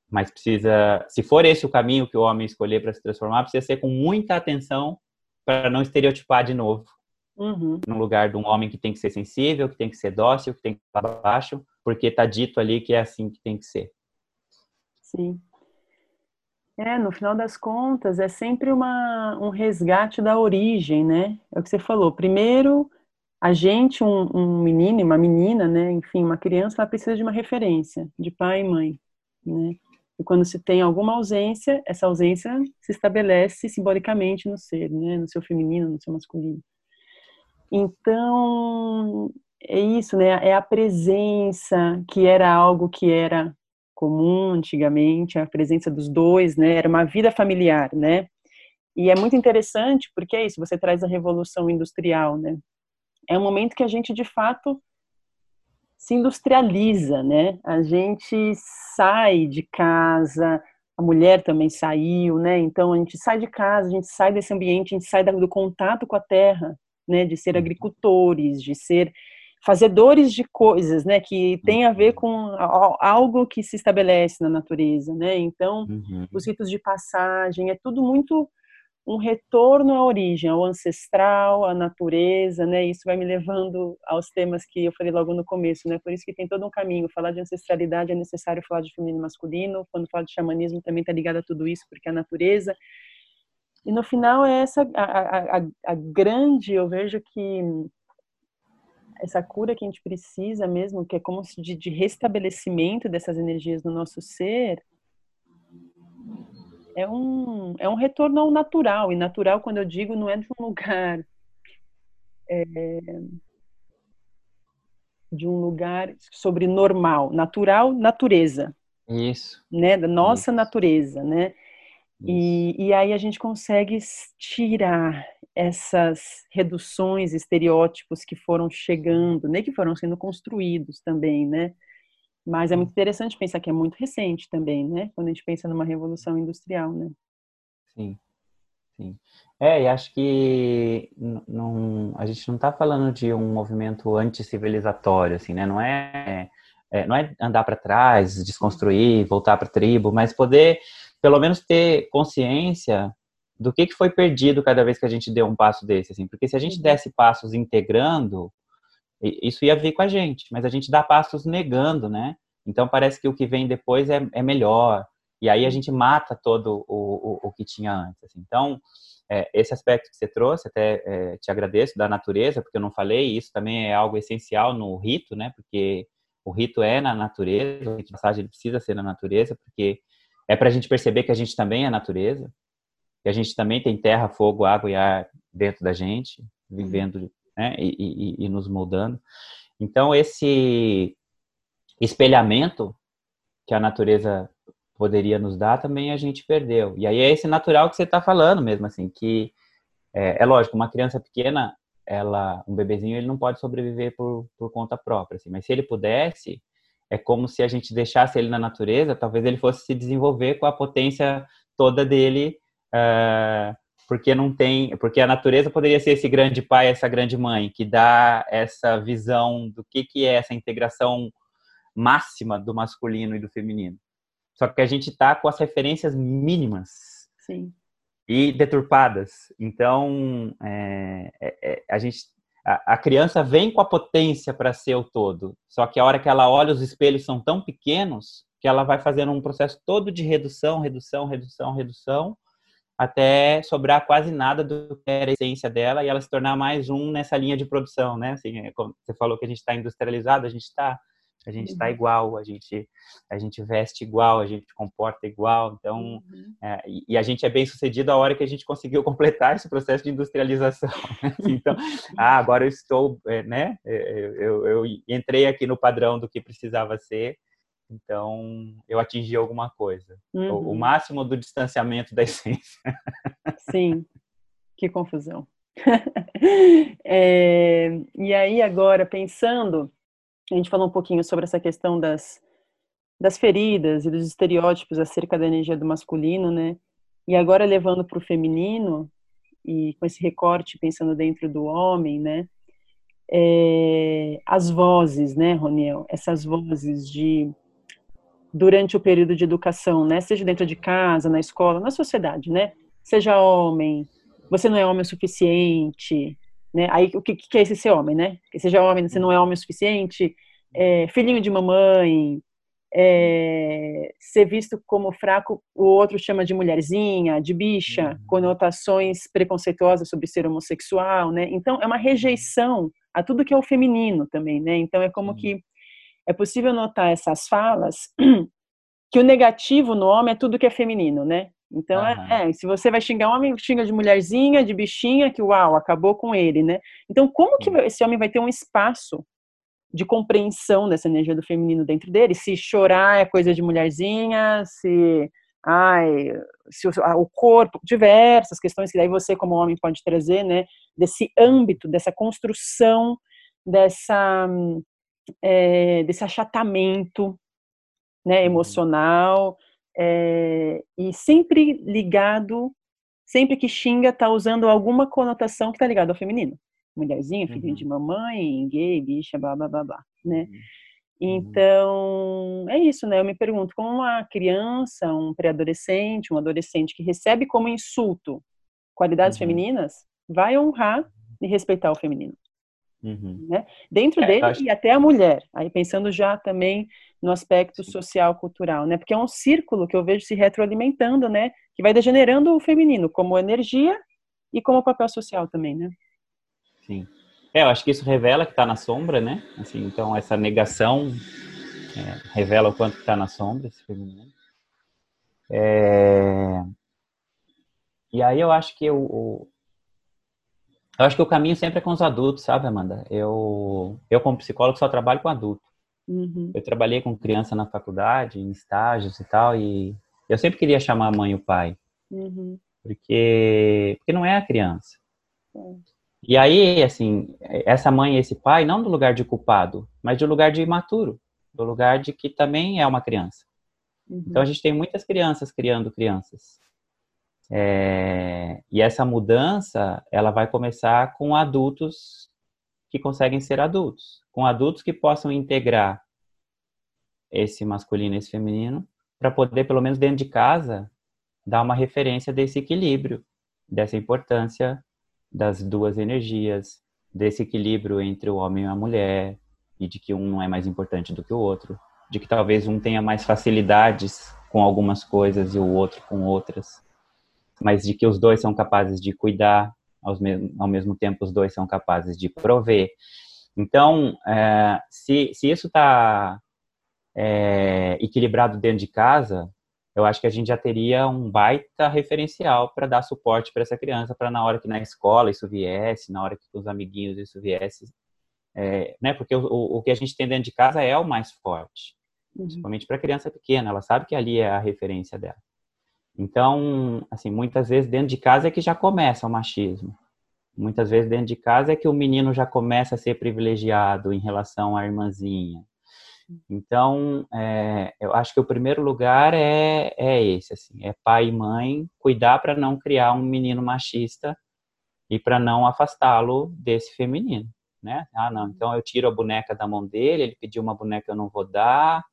Mas precisa, se for esse o caminho que o homem escolher para se transformar, precisa ser com muita atenção para não estereotipar de novo. Uhum. No lugar de um homem que tem que ser sensível, que tem que ser dócil, que tem que estar baixo, porque está dito ali que é assim que tem que ser. Sim. É, no final das contas, é sempre uma, um resgate da origem, né? É o que você falou. Primeiro, a gente, um, um menino, uma menina, né? Enfim, uma criança, ela precisa de uma referência, de pai e mãe, né? E quando se tem alguma ausência, essa ausência se estabelece simbolicamente no ser, né? No seu feminino, no seu masculino. Então, é isso, né? É a presença que era algo que era comum antigamente, a presença dos dois, né? Era uma vida familiar, né? E é muito interessante porque é isso, você traz a revolução industrial, né? É um momento que a gente de fato se industrializa, né? A gente sai de casa, a mulher também saiu, né? Então a gente sai de casa, a gente sai desse ambiente, a gente sai do contato com a terra, né? De ser uhum. agricultores, de ser fazedores de coisas, né, que tem a ver uhum. com algo que se estabelece na natureza, né? Então, uhum. os ritos de passagem é tudo muito um retorno à origem, ao ancestral, à natureza, né? Isso vai me levando aos temas que eu falei logo no começo, né? Por isso que tem todo um caminho. Falar de ancestralidade é necessário falar de feminino e masculino. Quando fala de xamanismo também está ligado a tudo isso, porque é a natureza. E no final é essa a, a, a, a grande, eu vejo que essa cura que a gente precisa mesmo, que é como de, de restabelecimento dessas energias no nosso ser, é um, é um retorno ao natural. E natural, quando eu digo, não é de um lugar. É, de um lugar sobre normal, natural, natureza. Isso. Né? Da nossa Isso. natureza, né? E, e aí a gente consegue tirar essas reduções, estereótipos que foram chegando, né, que foram sendo construídos também, né? Mas é muito interessante pensar que é muito recente também, né? Quando a gente pensa numa revolução industrial, né? Sim, sim. É, e acho que não, a gente não está falando de um movimento anticivilizatório, assim, né? Não é, é não é andar para trás, desconstruir, voltar para a tribo, mas poder pelo menos ter consciência do que, que foi perdido cada vez que a gente deu um passo desse, assim, porque se a gente uhum. desse passos integrando, isso ia vir com a gente, mas a gente dá passos negando, né? Então parece que o que vem depois é, é melhor, e aí a gente mata todo o, o, o que tinha antes. Assim. Então, é, esse aspecto que você trouxe, até é, te agradeço, da natureza, porque eu não falei, isso também é algo essencial no rito, né? Porque o rito é na natureza, o rito de passagem precisa ser na natureza, porque é para a gente perceber que a gente também é natureza, que a gente também tem terra, fogo, água e ar dentro da gente, vivendo né, e, e, e nos moldando. Então, esse espelhamento que a natureza poderia nos dar, também a gente perdeu. E aí é esse natural que você está falando mesmo, assim, que é, é, lógico, uma criança pequena, ela, um bebezinho, ele não pode sobreviver por, por conta própria, assim, mas se ele pudesse, é como se a gente deixasse ele na natureza, talvez ele fosse se desenvolver com a potência toda dele uh, porque não tem, porque a natureza poderia ser esse grande pai, essa grande mãe, que dá essa visão do que, que é essa integração máxima do masculino e do feminino. Só que a gente está com as referências mínimas Sim. e deturpadas. Então, é, é, é a gente a criança vem com a potência para ser o todo. Só que a hora que ela olha, os espelhos são tão pequenos que ela vai fazendo um processo todo de redução, redução, redução, redução, até sobrar quase nada do que era a essência dela e ela se tornar mais um nessa linha de produção, né? Assim, é você falou que a gente está industrializado, a gente está a gente está uhum. igual, a gente a gente veste igual, a gente comporta igual, então uhum. é, e a gente é bem sucedido a hora que a gente conseguiu completar esse processo de industrialização. Né? então, ah, agora eu estou, é, né? É, eu, eu, eu entrei aqui no padrão do que precisava ser então, eu atingi alguma coisa. Uhum. O, o, máximo do distanciamento da essência. Sim, que confusão. é, e aí, agora, pensando, a gente falou um pouquinho sobre essa questão das, das feridas e dos estereótipos acerca da energia do masculino, né? E agora, levando para o feminino, e com esse recorte pensando dentro do homem, né? É, as vozes, né, Roniel? Essas vozes de durante o período de educação, né? Seja dentro de casa, na escola, na sociedade, né? Seja homem, você não é homem o suficiente, né? Aí o que, que é esse ser homem, né? Que seja homem, você não é homem o suficiente, é, filhinho de mamãe, é, ser visto como fraco, o outro chama de mulherzinha, de bicha, uhum. conotações preconceituosas sobre ser homossexual, né? Então é uma rejeição a tudo que é o feminino também, né? Então é como que é possível notar essas falas que o negativo no homem é tudo que é feminino, né? Então, uhum. é, é, se você vai xingar um homem, xinga de mulherzinha, de bichinha, que uau, acabou com ele, né? Então, como que esse homem vai ter um espaço de compreensão dessa energia do feminino dentro dele? Se chorar é coisa de mulherzinha, se ai, se o, o, corpo, diversas questões que daí você como homem pode trazer, né, desse âmbito, dessa construção, dessa é, desse achatamento né, uhum. emocional é, e sempre ligado, sempre que xinga está usando alguma conotação que está ligada ao feminino. Mulherzinha, filhinha uhum. de mamãe, gay, bicha, blá, blá, blá, blá, né? Uhum. Então, é isso, né? Eu me pergunto, como uma criança, um pré-adolescente, um adolescente que recebe como insulto qualidades uhum. femininas, vai honrar e respeitar o feminino. Uhum. Né? Dentro é, dele acho... e até a mulher. Aí pensando já também no aspecto social cultural, né? Porque é um círculo que eu vejo se retroalimentando, né? Que vai degenerando o feminino como energia e como papel social também, né? Sim. É, eu acho que isso revela que está na sombra, né? Assim, então essa negação é, revela o quanto está na sombra esse feminino. É... E aí eu acho que o, o, eu acho que o caminho sempre é com os adultos, sabe, Amanda? Eu, eu como psicólogo, só trabalho com adulto. Uhum. Eu trabalhei com criança na faculdade, em estágios e tal, e eu sempre queria chamar a mãe e o pai. Uhum. Porque, porque não é a criança. É. E aí, assim, essa mãe e esse pai, não do lugar de culpado, mas do lugar de imaturo, do lugar de que também é uma criança. Uhum. Então a gente tem muitas crianças criando crianças. É, e essa mudança, ela vai começar com adultos que conseguem ser adultos, com adultos que possam integrar esse masculino e esse feminino, para poder, pelo menos dentro de casa, dar uma referência desse equilíbrio, dessa importância das duas energias, desse equilíbrio entre o homem e a mulher, e de que um não é mais importante do que o outro, de que talvez um tenha mais facilidades com algumas coisas e o outro com outras mas de que os dois são capazes de cuidar, ao mesmo, ao mesmo tempo os dois são capazes de prover. Então, é, se, se isso está é, equilibrado dentro de casa, eu acho que a gente já teria um baita referencial para dar suporte para essa criança, para na hora que na escola isso viesse, na hora que com os amiguinhos isso viesse, é, né? Porque o, o, que a gente tem dentro de casa é o mais forte, uhum. principalmente para a criança pequena, ela sabe que ali é a referência dela. Então, assim, muitas vezes dentro de casa é que já começa o machismo. Muitas vezes dentro de casa é que o menino já começa a ser privilegiado em relação à irmãzinha. Então, é, eu acho que o primeiro lugar é, é esse, assim, é pai e mãe cuidar para não criar um menino machista e para não afastá-lo desse feminino, né? Ah, não, então eu tiro a boneca da mão dele, ele pediu uma boneca eu não vou dar,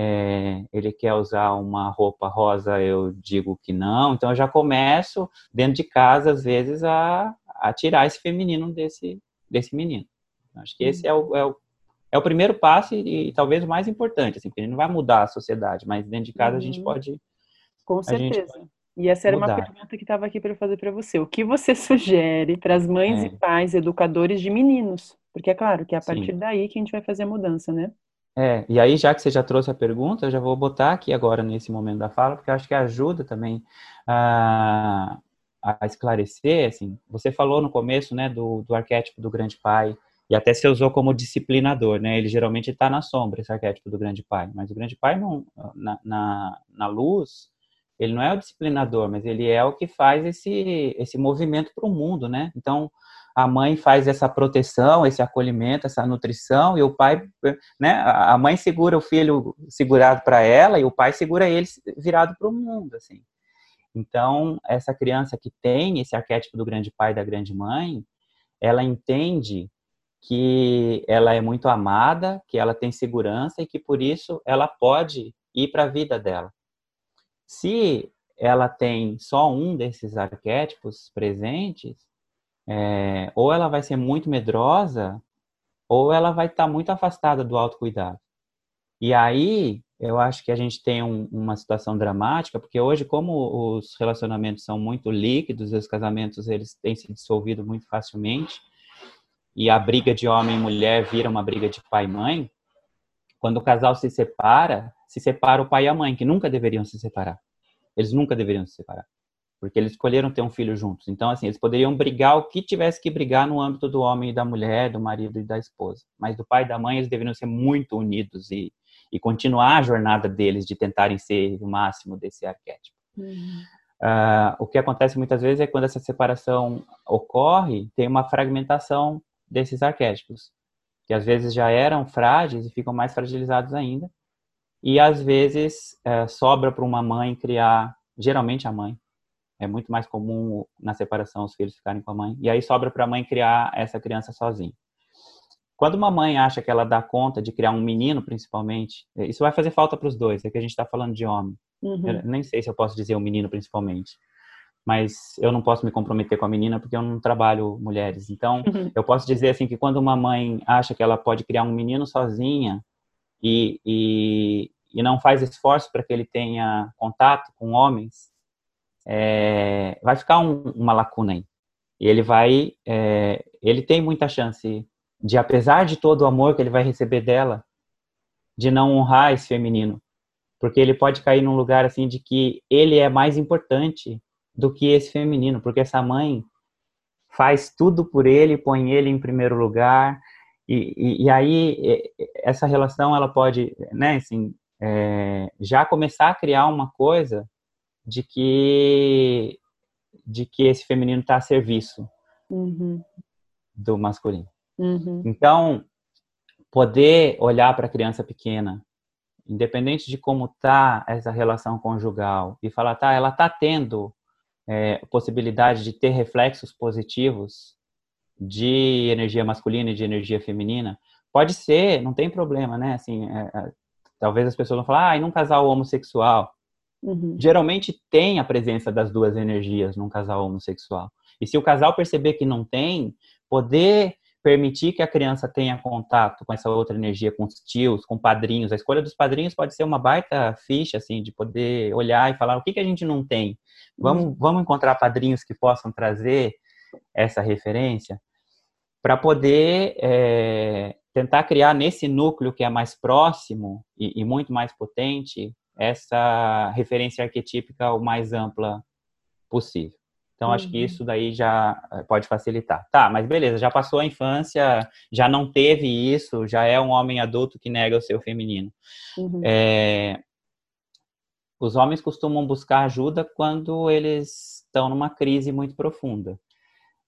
é, ele quer usar uma roupa rosa, eu digo que não. Então eu já começo dentro de casa, às vezes, a, a tirar esse feminino desse, desse menino. Acho que esse é o, é o, é o primeiro passo e, e, talvez o mais importante, assim, porque ele não vai mudar a sociedade, mas dentro de casa uhum. a gente uhum. pode. Com certeza. Pode, E essa era mudar. uma pergunta que estava aqui para fazer para você. O que você sugere para as mães é. e pais educadores de meninos? Porque é claro que é a partir Sim. daí que a gente vai fazer a mudança, né? É, e aí já que você já trouxe a pergunta, eu já vou botar aqui agora nesse momento da fala, porque eu acho que ajuda também a, a esclarecer, assim, você falou no começo, né, do, do arquétipo do grande pai, e até se usou como disciplinador, né? Ele geralmente está na sombra, esse arquétipo do grande pai. Mas o grande pai, não, na, na, na, luz, ele não é o disciplinador, mas ele é o que faz esse, esse movimento para o mundo, né? Então, a mãe faz essa proteção, esse acolhimento, essa nutrição, e o pai, né? A mãe segura o filho segurado para ela e o pai segura ele virado para o mundo, assim. Então, essa criança que tem esse arquétipo do grande pai e da grande mãe, ela entende que ela é muito amada, que ela tem segurança e que por isso ela pode ir para a vida dela. Se ela tem só um desses arquétipos presentes, é, ou ela vai ser muito medrosa, ou ela vai estar tá muito afastada do autocuidado. E aí, eu acho que a gente tem um, uma situação dramática, porque hoje, como os relacionamentos são muito líquidos, os casamentos eles têm se dissolvido muito facilmente, e a briga de homem e mulher vira uma briga de pai e mãe, quando o casal se separa, se separa o pai e a mãe, que nunca deveriam se separar. Eles nunca deveriam se separar. Porque eles escolheram ter um filho juntos. Então, assim, eles poderiam brigar o que tivesse que brigar no âmbito do homem e da mulher, do marido e da esposa. Mas do pai e da mãe, eles deveriam ser muito unidos e, e continuar a jornada deles de tentarem ser o máximo desse arquétipo. Uhum. Uh, o que acontece muitas vezes é quando essa separação ocorre, tem uma fragmentação desses arquétipos, que às vezes já eram frágeis e ficam mais fragilizados ainda, e às vezes é, sobra para uma mãe criar, geralmente a mãe, é muito mais comum na separação os filhos ficarem com a mãe, e aí sobra para a mãe criar essa criança sozinha. Quando uma mãe acha que ela dá conta de criar um menino, principalmente, isso vai fazer falta para os dois, é que a gente está falando de homem. Uhum. nem sei se eu posso dizer o um menino, principalmente mas eu não posso me comprometer com a menina porque eu não trabalho mulheres. Então, uhum. eu posso dizer assim que quando uma mãe acha que ela pode criar um menino sozinha e, e, e não faz esforço para que ele tenha contato com homens, é, vai ficar um, uma lacuna aí. E ele vai, é, ele tem muita chance de, apesar de todo o amor que ele vai receber dela, de não honrar esse feminino, porque ele pode cair num lugar assim de que ele é mais importante do que esse feminino, porque essa mãe faz tudo por ele, põe ele em primeiro lugar, e, e, e aí essa relação ela pode, né, assim, é, já começar a criar uma coisa de que de que esse feminino está a serviço uhum. do masculino. Uhum. Então, poder olhar para a criança pequena, independente de como tá essa relação conjugal, e falar, tá, ela tá tendo é, possibilidade de ter reflexos positivos de energia masculina e de energia feminina, pode ser, não tem problema, né? Assim, é, é, talvez as pessoas vão falar, ah, e num casal homossexual? Uhum. Geralmente tem a presença das duas energias num casal homossexual. E se o casal perceber que não tem, poder permitir que a criança tenha contato com essa outra energia, com os tios, com padrinhos. A escolha dos padrinhos pode ser uma baita ficha, assim, de poder olhar e falar o que, que a gente não tem. Vamos, uhum. vamos encontrar padrinhos que possam trazer essa referência para poder é, tentar criar nesse núcleo que é mais próximo e, e muito mais potente essa referência arquetípica o mais ampla possível. Então, uhum. acho que uhum. isso daí já eh, pode facilitar. Tá, mas beleza, já passou a infância, já não teve isso, já é um homem adulto que nega o seu feminino. Uhum. É, os homens costumam buscar ajuda quando eles estão numa crise muito profunda.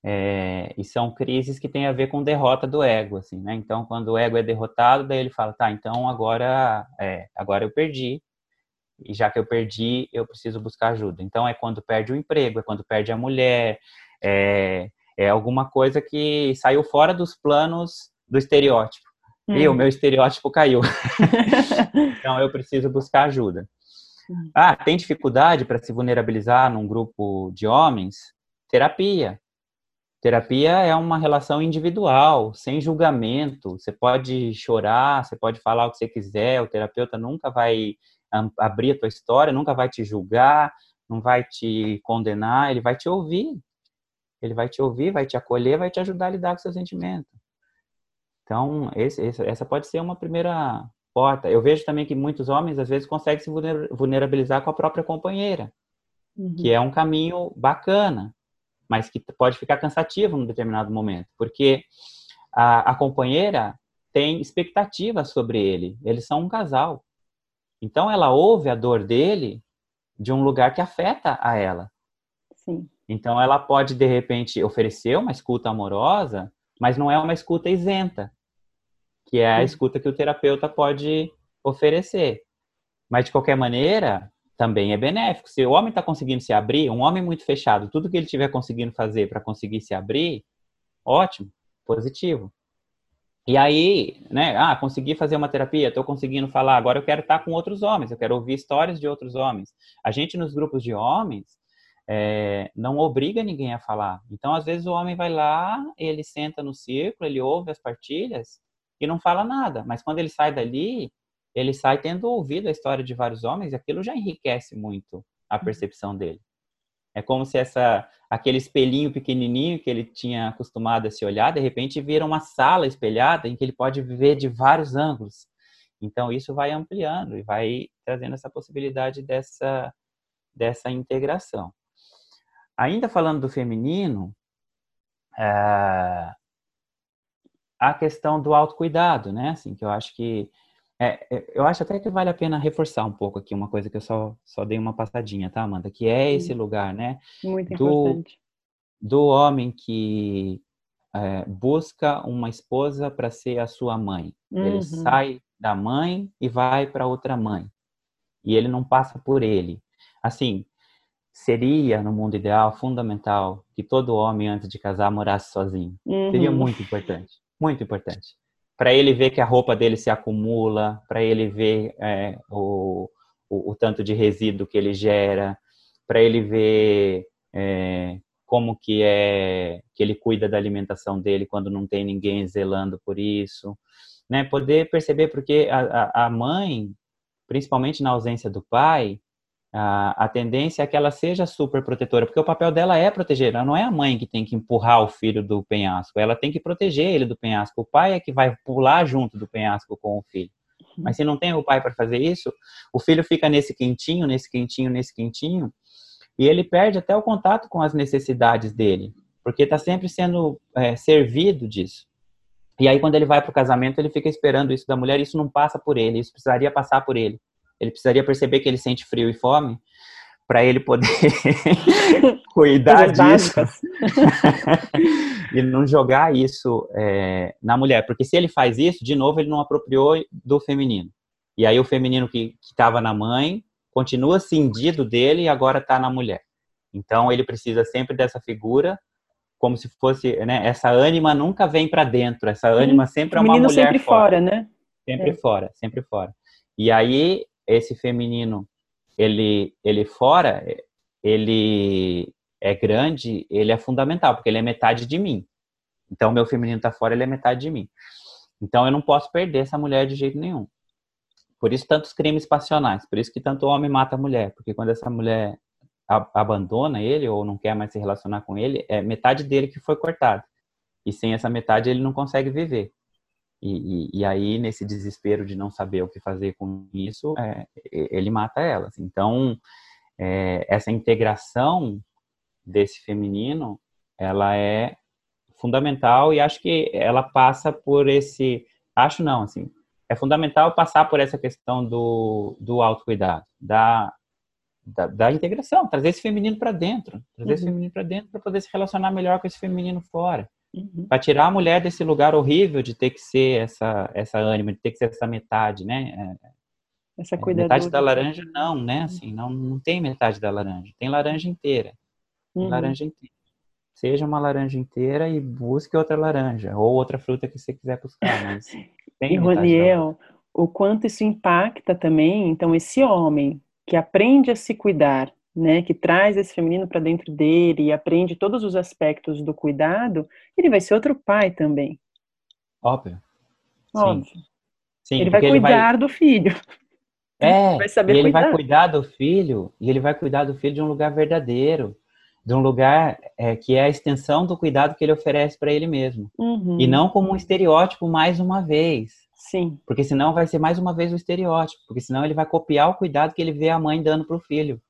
É, e são crises que têm a ver com derrota do ego, assim, né? Então, quando o ego é derrotado, daí ele fala, tá, então agora, é, agora eu perdi, e já que eu perdi, eu preciso buscar ajuda. Então, é quando perde o emprego, é quando perde a mulher, é, é alguma coisa que saiu fora dos planos do estereótipo. Hum. E o meu estereótipo caiu. então, eu preciso buscar ajuda. Hum. Ah, tem dificuldade para se vulnerabilizar num grupo de homens? Terapia. Terapia é uma relação individual, sem julgamento. Você pode chorar, você pode falar o que você quiser, o terapeuta nunca vai abrir a tua história, nunca vai te julgar, não vai te condenar, ele vai te ouvir. Ele vai te ouvir, vai te acolher, vai te ajudar a lidar com seus sentimentos. Então, esse, esse, essa pode ser uma primeira porta. Eu vejo também que muitos homens, às vezes, conseguem se vulnerabilizar com a própria companheira, uhum. que é um caminho bacana, mas que pode ficar cansativo num determinado momento, porque a, a companheira tem expectativas sobre ele. Eles são um casal. Então, ela ouve a dor dele de um lugar que afeta a ela. Sim. Então, ela pode, de repente, oferecer uma escuta amorosa, mas não é uma escuta isenta, que é a escuta que o terapeuta pode oferecer. Mas, de qualquer maneira, também é benéfico. Se o homem está conseguindo se abrir, um homem muito fechado, tudo que ele estiver conseguindo fazer para conseguir se abrir, ótimo, positivo. E aí, né, ah, consegui fazer uma terapia, estou conseguindo falar, agora eu quero estar com outros homens, eu quero ouvir histórias de outros homens. A gente, nos grupos de homens, é, não obriga ninguém a falar. Então, às vezes, o homem vai lá, ele senta no círculo, ele ouve as partilhas e não fala nada. Mas quando ele sai dali, ele sai tendo ouvido a história de vários homens e aquilo já enriquece muito a uhum. percepção dele. É como se essa aquele espelhinho pequenininho que ele tinha acostumado a se olhar, de repente vira uma sala espelhada em que ele pode ver de vários ângulos. Então isso vai ampliando e vai trazendo essa possibilidade dessa dessa integração. Ainda falando do feminino, é, a questão do autocuidado, né? Assim, que eu acho que é, é, eu acho até que vale a pena reforçar um pouco aqui uma coisa que eu só, só dei uma passadinha, tá, Amanda? Que é esse lugar, né? Muito do, importante. Do homem que é, busca uma esposa para ser a sua mãe. Uhum. Ele sai da mãe e vai para outra mãe. E ele não passa por ele. Assim, seria, no mundo ideal, fundamental que todo homem, antes de casar, morasse sozinho. Uhum. Seria muito importante. Muito importante para ele ver que a roupa dele se acumula, para ele ver é, o, o, o, tanto de resíduo que ele gera, para ele ver é, como que é que ele cuida da alimentação dele quando não tem ninguém zelando por isso, né? Poder perceber porque a, a mãe, principalmente na ausência do pai, a, a tendência é que ela seja super protetora, porque o papel dela é proteger, ela não é a mãe que tem que empurrar o filho do penhasco, ela tem que proteger ele do penhasco. O pai é que vai pular junto do penhasco com o filho. Uhum. Mas se não tem o pai para fazer isso, o filho fica nesse quentinho, nesse quentinho, nesse quentinho, e ele perde até o contato com as necessidades dele, porque está sempre sendo é, servido disso. E aí, quando ele vai para o casamento, ele fica esperando isso da mulher, e isso não passa por ele, isso precisaria passar por ele. Ele precisaria perceber que ele sente frio e fome para ele poder cuidar disso e não jogar isso é, na mulher. Porque se ele faz isso, de novo, ele não apropriou do feminino. E aí o feminino que estava na mãe continua cindido dele e agora está na mulher. Então ele precisa sempre dessa figura como se fosse, né, essa ânima nunca vem para dentro, essa ânima sempre é uma mulher sempre fora, fora né? Sempre é. fora, sempre fora. E aí esse feminino ele ele fora ele é grande ele é fundamental porque ele é metade de mim. Então meu feminino está fora ele é metade de mim. Então eu não posso perder essa mulher de jeito nenhum. Por isso tantos crimes passionais por isso que tanto homem mata a mulher porque quando essa mulher abandona ele ou não quer mais se relacionar com ele é metade dele que foi cortada e sem essa metade ele não consegue viver e, e, e, aí, nesse desespero de não saber o que fazer com isso, é, ele mata elas. Então, é, essa integração desse feminino, ela é fundamental e acho que ela passa por esse... Acho não, assim, é fundamental passar por essa questão do, do autocuidado, da, da, da integração, trazer esse feminino para dentro, trazer uhum. esse feminino para dentro para poder se relacionar melhor com esse feminino fora. Uhum. Para tirar a mulher desse lugar horrível de ter que ser essa, essa ânima, de ter que ser essa metade, né? É, essa cuidadora. Metade da laranja, não, né? Uhum. Assim, não, não tem metade da laranja. Tem laranja inteira. Tem uhum. laranja inteira. Seja uma laranja inteira e busque outra laranja. Ou outra fruta que você quiser buscar. Mas tem e, Roniel, o quanto isso impacta também, então, esse homem que aprende a se cuidar, né, que traz esse feminino para dentro dele e aprende todos os aspectos do cuidado, ele vai ser outro pai também. Óbvio. Óbvio. Sim. Sim, ele vai cuidar ele vai... do filho. É, vai saber e ele cuidar. vai cuidar do filho, e ele vai cuidar do filho de um lugar verdadeiro, de um lugar é, que é a extensão do cuidado que ele oferece para ele mesmo. Uhum. E não como um estereótipo mais uma vez. Sim. Porque senão vai ser mais uma vez o estereótipo, porque senão ele vai copiar o cuidado que ele vê a mãe dando para o filho,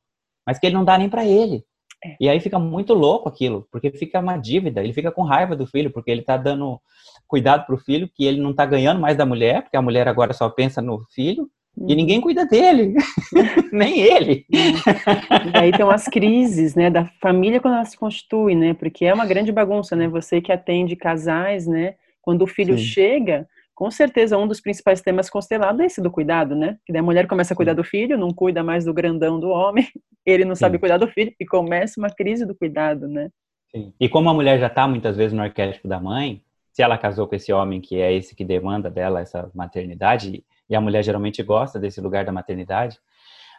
mas que ele não dá nem para ele. É. E aí fica muito louco aquilo, porque fica uma dívida, ele fica com raiva do filho, porque ele está dando cuidado para o filho, que ele não está ganhando mais da mulher, porque a mulher agora só pensa no filho, e ninguém uhum. cuida dele, nem ele. E aí tem umas crises, né, da família quando ela se constitui, né, porque é uma grande bagunça, né, você que atende casais, né, quando o filho Sim. chega, com certeza um dos principais temas constelados é esse do cuidado, né, que a mulher começa a cuidar do filho, não cuida mais do grandão do homem, ele não Sim. sabe cuidar do filho, e começa uma crise do cuidado, né. Sim. E como a mulher já está muitas vezes no arquétipo da mãe, se ela casou com esse homem que é esse que demanda dela essa maternidade, e a mulher geralmente gosta desse lugar da maternidade.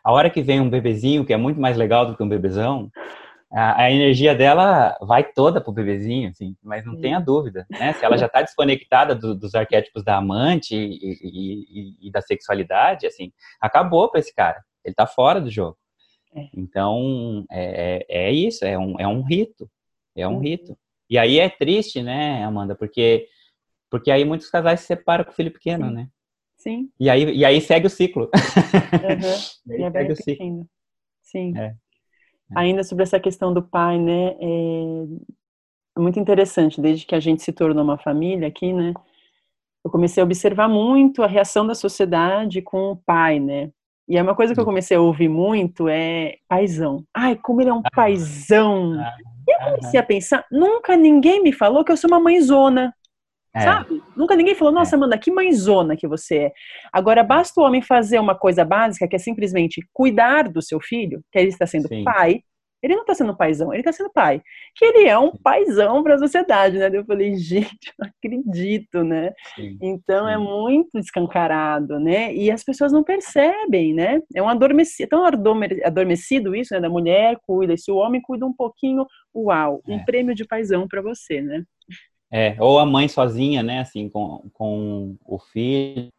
A hora que vem um bebezinho, que é muito mais legal do que um bebezão, a, a energia dela vai toda pro bebezinho, assim, mas não tenha dúvida, né? Se ela já está desconectada do, dos arquétipos da amante e, e, e, e da sexualidade, assim, acabou para esse cara. Ele está fora do jogo. É. Então, é, é, é isso, é um, é um rito. É um uhum. rito. E aí é triste, né, Amanda? Porque, porque aí muitos casais se separam com o filho pequeno, Sim. né? Sim. E aí, e aí segue o ciclo. Uhum. e aí segue o ciclo. Sim. É. Ainda sobre essa questão do pai, né? É, é muito interessante, desde que a gente se tornou uma família aqui, né? Eu comecei a observar muito a reação da sociedade com o pai, né? E é uma coisa que eu comecei a ouvir muito é paizão. Ai, como ele é um ah. paizão. Ah. E eu comecei a pensar, nunca ninguém me falou que eu sou uma mãezona. É. Sabe? Nunca ninguém falou, nossa, é. Amanda, que mãezona que você é. Agora, basta o homem fazer uma coisa básica, que é simplesmente cuidar do seu filho, que ele está sendo Sim. pai. Ele não está sendo paizão, ele está sendo pai. Que ele é um paizão para a sociedade, né? Eu falei, gente, não acredito, né? Sim. Então é Sim. é muito escancarado, né? E as pessoas não percebem, né? É um adormecido, tão adormecido isso, né? Da mulher cuida, e se o homem cuida um pouquinho, uau, um é. prêmio de paizão para você, né? É, ou a mãe sozinha, né, assim, com, com o filho.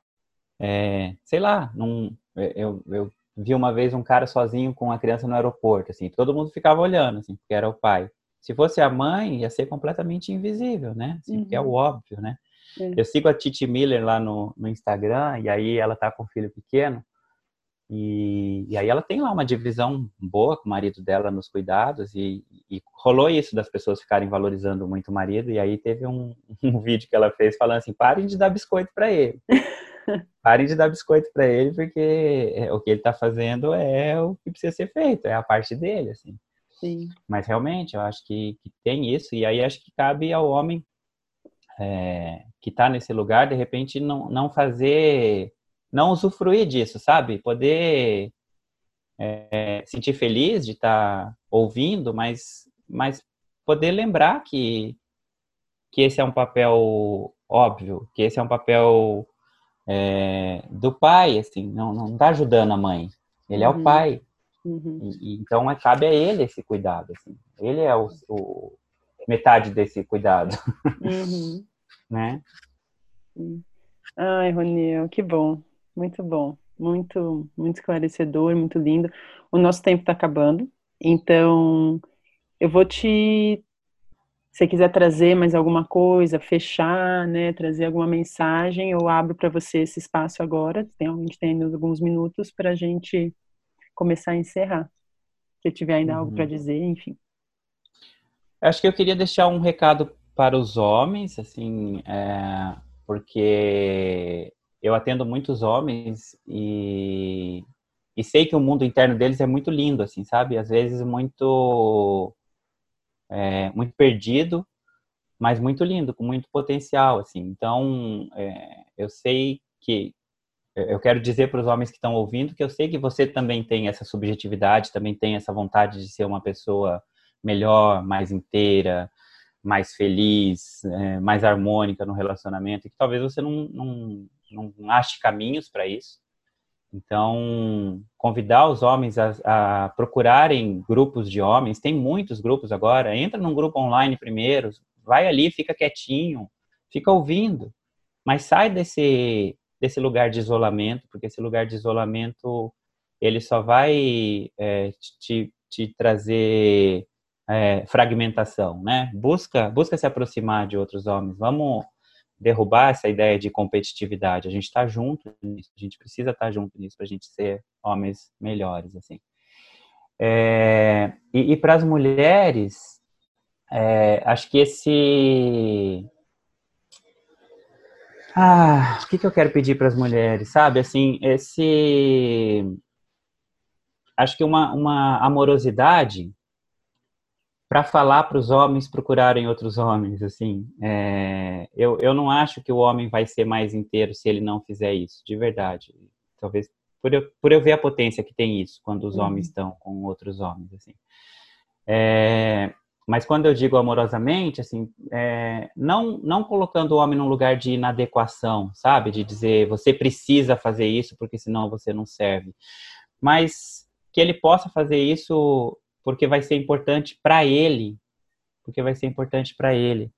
É, sei lá, num, é, eu, eu vi uma vez um cara sozinho com a criança no aeroporto, assim, todo mundo ficava olhando, assim, porque era o pai. Se fosse a mãe, ia ser completamente invisível, né? Assim, uhum. Que é o óbvio, né? É. Eu sigo a Titi Miller lá no, no Instagram, e aí ela tá com um filho pequeno, e, e, aí ela tem lá uma divisão boa com o marido dela nos cuidados e, e, rolou isso das pessoas ficarem valorizando muito o marido e aí teve um, um vídeo que ela fez falando assim, parem de dar biscoito para ele. parem de dar biscoito para ele porque é, o que ele está fazendo é o que precisa ser feito, é a parte dele, assim. Sim. Mas realmente eu acho que, que tem isso e aí acho que cabe ao homem é, que está nesse lugar de repente não, não fazer não usufruir disso, sabe? Poder é, sentir feliz de estar tá ouvindo, mas, mas poder lembrar que, que esse é um papel óbvio, que esse é um papel é, do pai, assim, não, não tá ajudando a mãe, ele é o uhum. pai. Uhum. E, então é, cabe a ele esse cuidado, assim. Ele é o, o metade desse cuidado, uhum. né? Ai, Ronil, que bom. Muito bom, muito, muito esclarecedor, muito lindo. O nosso tempo está acabando, então eu vou te, se você quiser trazer mais alguma coisa, fechar, né, trazer alguma mensagem, eu abro para você esse espaço agora. Tem, a gente tem alguns minutos para a gente começar a encerrar. Se tiver ainda uhum. algo para dizer, enfim. Acho que eu queria deixar um recado para os homens, assim, é, porque eu atendo muitos homens e, e sei que o mundo interno deles é muito lindo, assim, sabe? Às vezes muito é, muito perdido, mas muito lindo, com muito potencial, assim. Então, é, eu sei que eu quero dizer para os homens que estão ouvindo que eu sei que você também tem essa subjetividade, também tem essa vontade de ser uma pessoa melhor, mais inteira, mais feliz, é, mais harmônica no relacionamento, e que talvez você não, não, não ache caminhos para isso. Então, convidar os homens a, a, procurarem grupos de homens, tem muitos grupos agora, entra num grupo online primeiro, vai ali, fica quietinho, fica ouvindo, mas sai desse, desse lugar de isolamento, porque esse lugar de isolamento ele só vai é, te, te trazer é, fragmentação, né? Busca, busca se aproximar de outros homens. Vamos derrubar essa ideia de competitividade. A gente está junto nisso, a gente precisa estar tá junto nisso para a gente ser homens melhores, assim. É, e, e para as mulheres, é, acho que esse ah, o que, que eu quero pedir para as mulheres, sabe? Assim, esse acho que uma, uma amorosidade para falar para os homens procurarem outros homens, assim, é, eu, eu não acho que o homem vai ser mais inteiro se ele não fizer isso, de verdade. Talvez por eu, por eu ver a potência que tem isso quando os uhum. homens estão com outros homens, assim. É, mas quando eu digo amorosamente, assim, é, não, não colocando o homem num lugar de inadequação, sabe? De dizer, você precisa fazer isso porque senão você não serve. Mas que ele possa fazer isso porque vai ser importante para ele, porque vai ser importante para ele.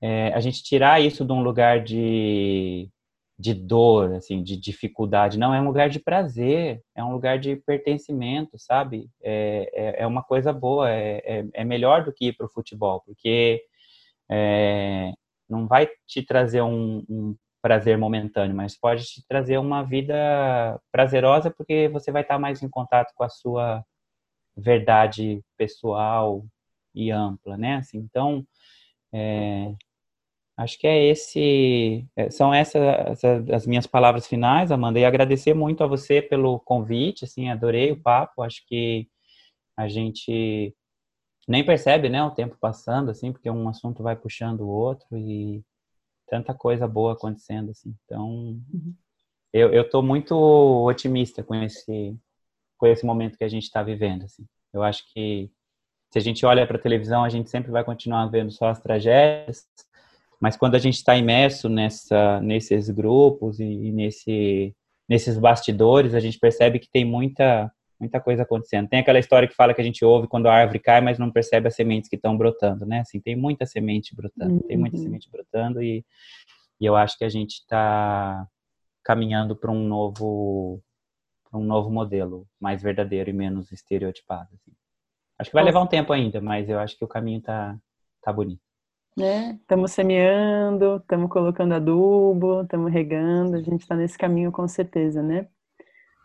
É, a gente tirar isso de um lugar de, de dor, assim, de dificuldade, não é um lugar de prazer, é um lugar de pertencimento, sabe? É, é, é uma coisa boa, é, é, é melhor do que ir para o futebol, porque é, não vai te trazer um, um prazer momentâneo, mas pode te trazer uma vida prazerosa porque você vai estar mais em contato com a sua verdade pessoal e ampla, né? Assim, então, é, acho que é esse, é, são essas essa, as minhas palavras finais, Amanda, e agradecer muito a você pelo convite, assim, adorei o papo, acho que a gente nem percebe, né, o tempo passando, assim, porque um assunto vai puxando o outro e tanta coisa boa acontecendo, assim, então uhum. eu, eu tô muito otimista com esse com esse momento que a gente está vivendo. Assim. Eu acho que se a gente olha para a televisão, a gente sempre vai continuar vendo só as tragédias, mas quando a gente está imerso nessa, nesses grupos e, e, nesse, nesses bastidores, a gente percebe que tem muita, muita coisa acontecendo. Tem aquela história que fala que a gente ouve quando a árvore cai, mas não percebe as sementes que estão brotando, né? Assim, tem muita semente brotando, uhum. tem muita uhum. semente brotando e, e eu acho que a gente está caminhando para um novo um novo modelo mais verdadeiro e menos estereotipado. Assim. Acho que vai levar um tempo ainda, mas eu acho que o caminho tá, tá bonito. Estamos é, semeando, estamos colocando adubo, estamos regando, a gente está nesse caminho com certeza, né?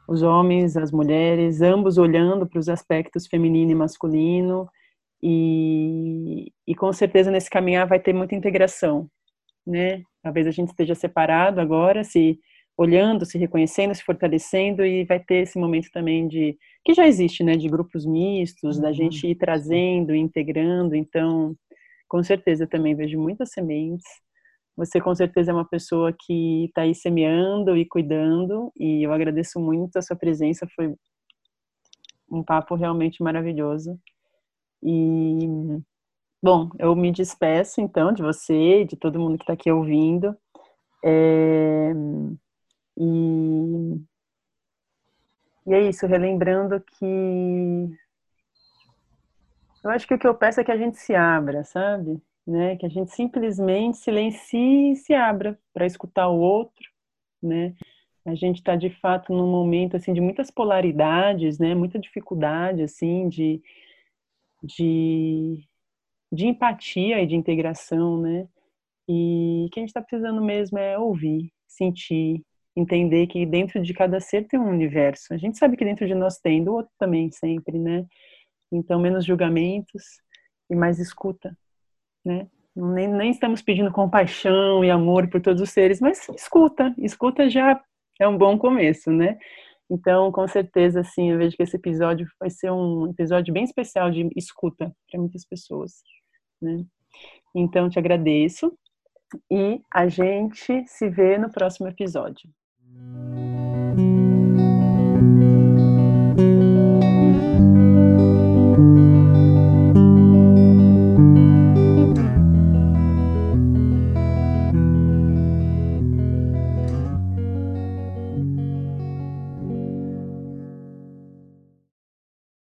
Os homens, as mulheres, ambos olhando para os aspectos feminino e masculino, e, e com certeza nesse caminhar vai ter muita integração, né? Talvez a gente esteja separado agora, se olhando, se reconhecendo, se fortalecendo e vai ter esse momento também de que já existe, né, de grupos mistos, uhum. da gente ir trazendo, integrando. Então, com certeza também vejo muitas sementes. Você com certeza é uma pessoa que está aí semeando e cuidando e eu agradeço muito a sua presença. Foi um papo realmente maravilhoso. E bom, eu me despeço então de você, de todo mundo que está aqui ouvindo. É, e, e é isso, relembrando que eu acho que o que eu peço é que a gente se abra, sabe? Né? Que a gente simplesmente silencie e se abra para escutar o outro, né? A gente está de fato num momento assim de muitas polaridades, né? Muita dificuldade assim de de, de empatia e de integração, né? E o que a gente está precisando mesmo é ouvir, sentir, entender que dentro de cada ser tem um universo. A gente sabe que dentro de nós tem, do outro também sempre, né? Então, menos julgamentos e mais escuta, né? Nem, nem estamos pedindo compaixão e amor por todos os seres, mas escuta. Escuta já é um bom começo, né? Então, com certeza, sim, eu vejo que esse episódio vai ser um episódio bem especial de escuta para muitas pessoas, né? Então, te agradeço e a gente se vê no próximo episódio. Música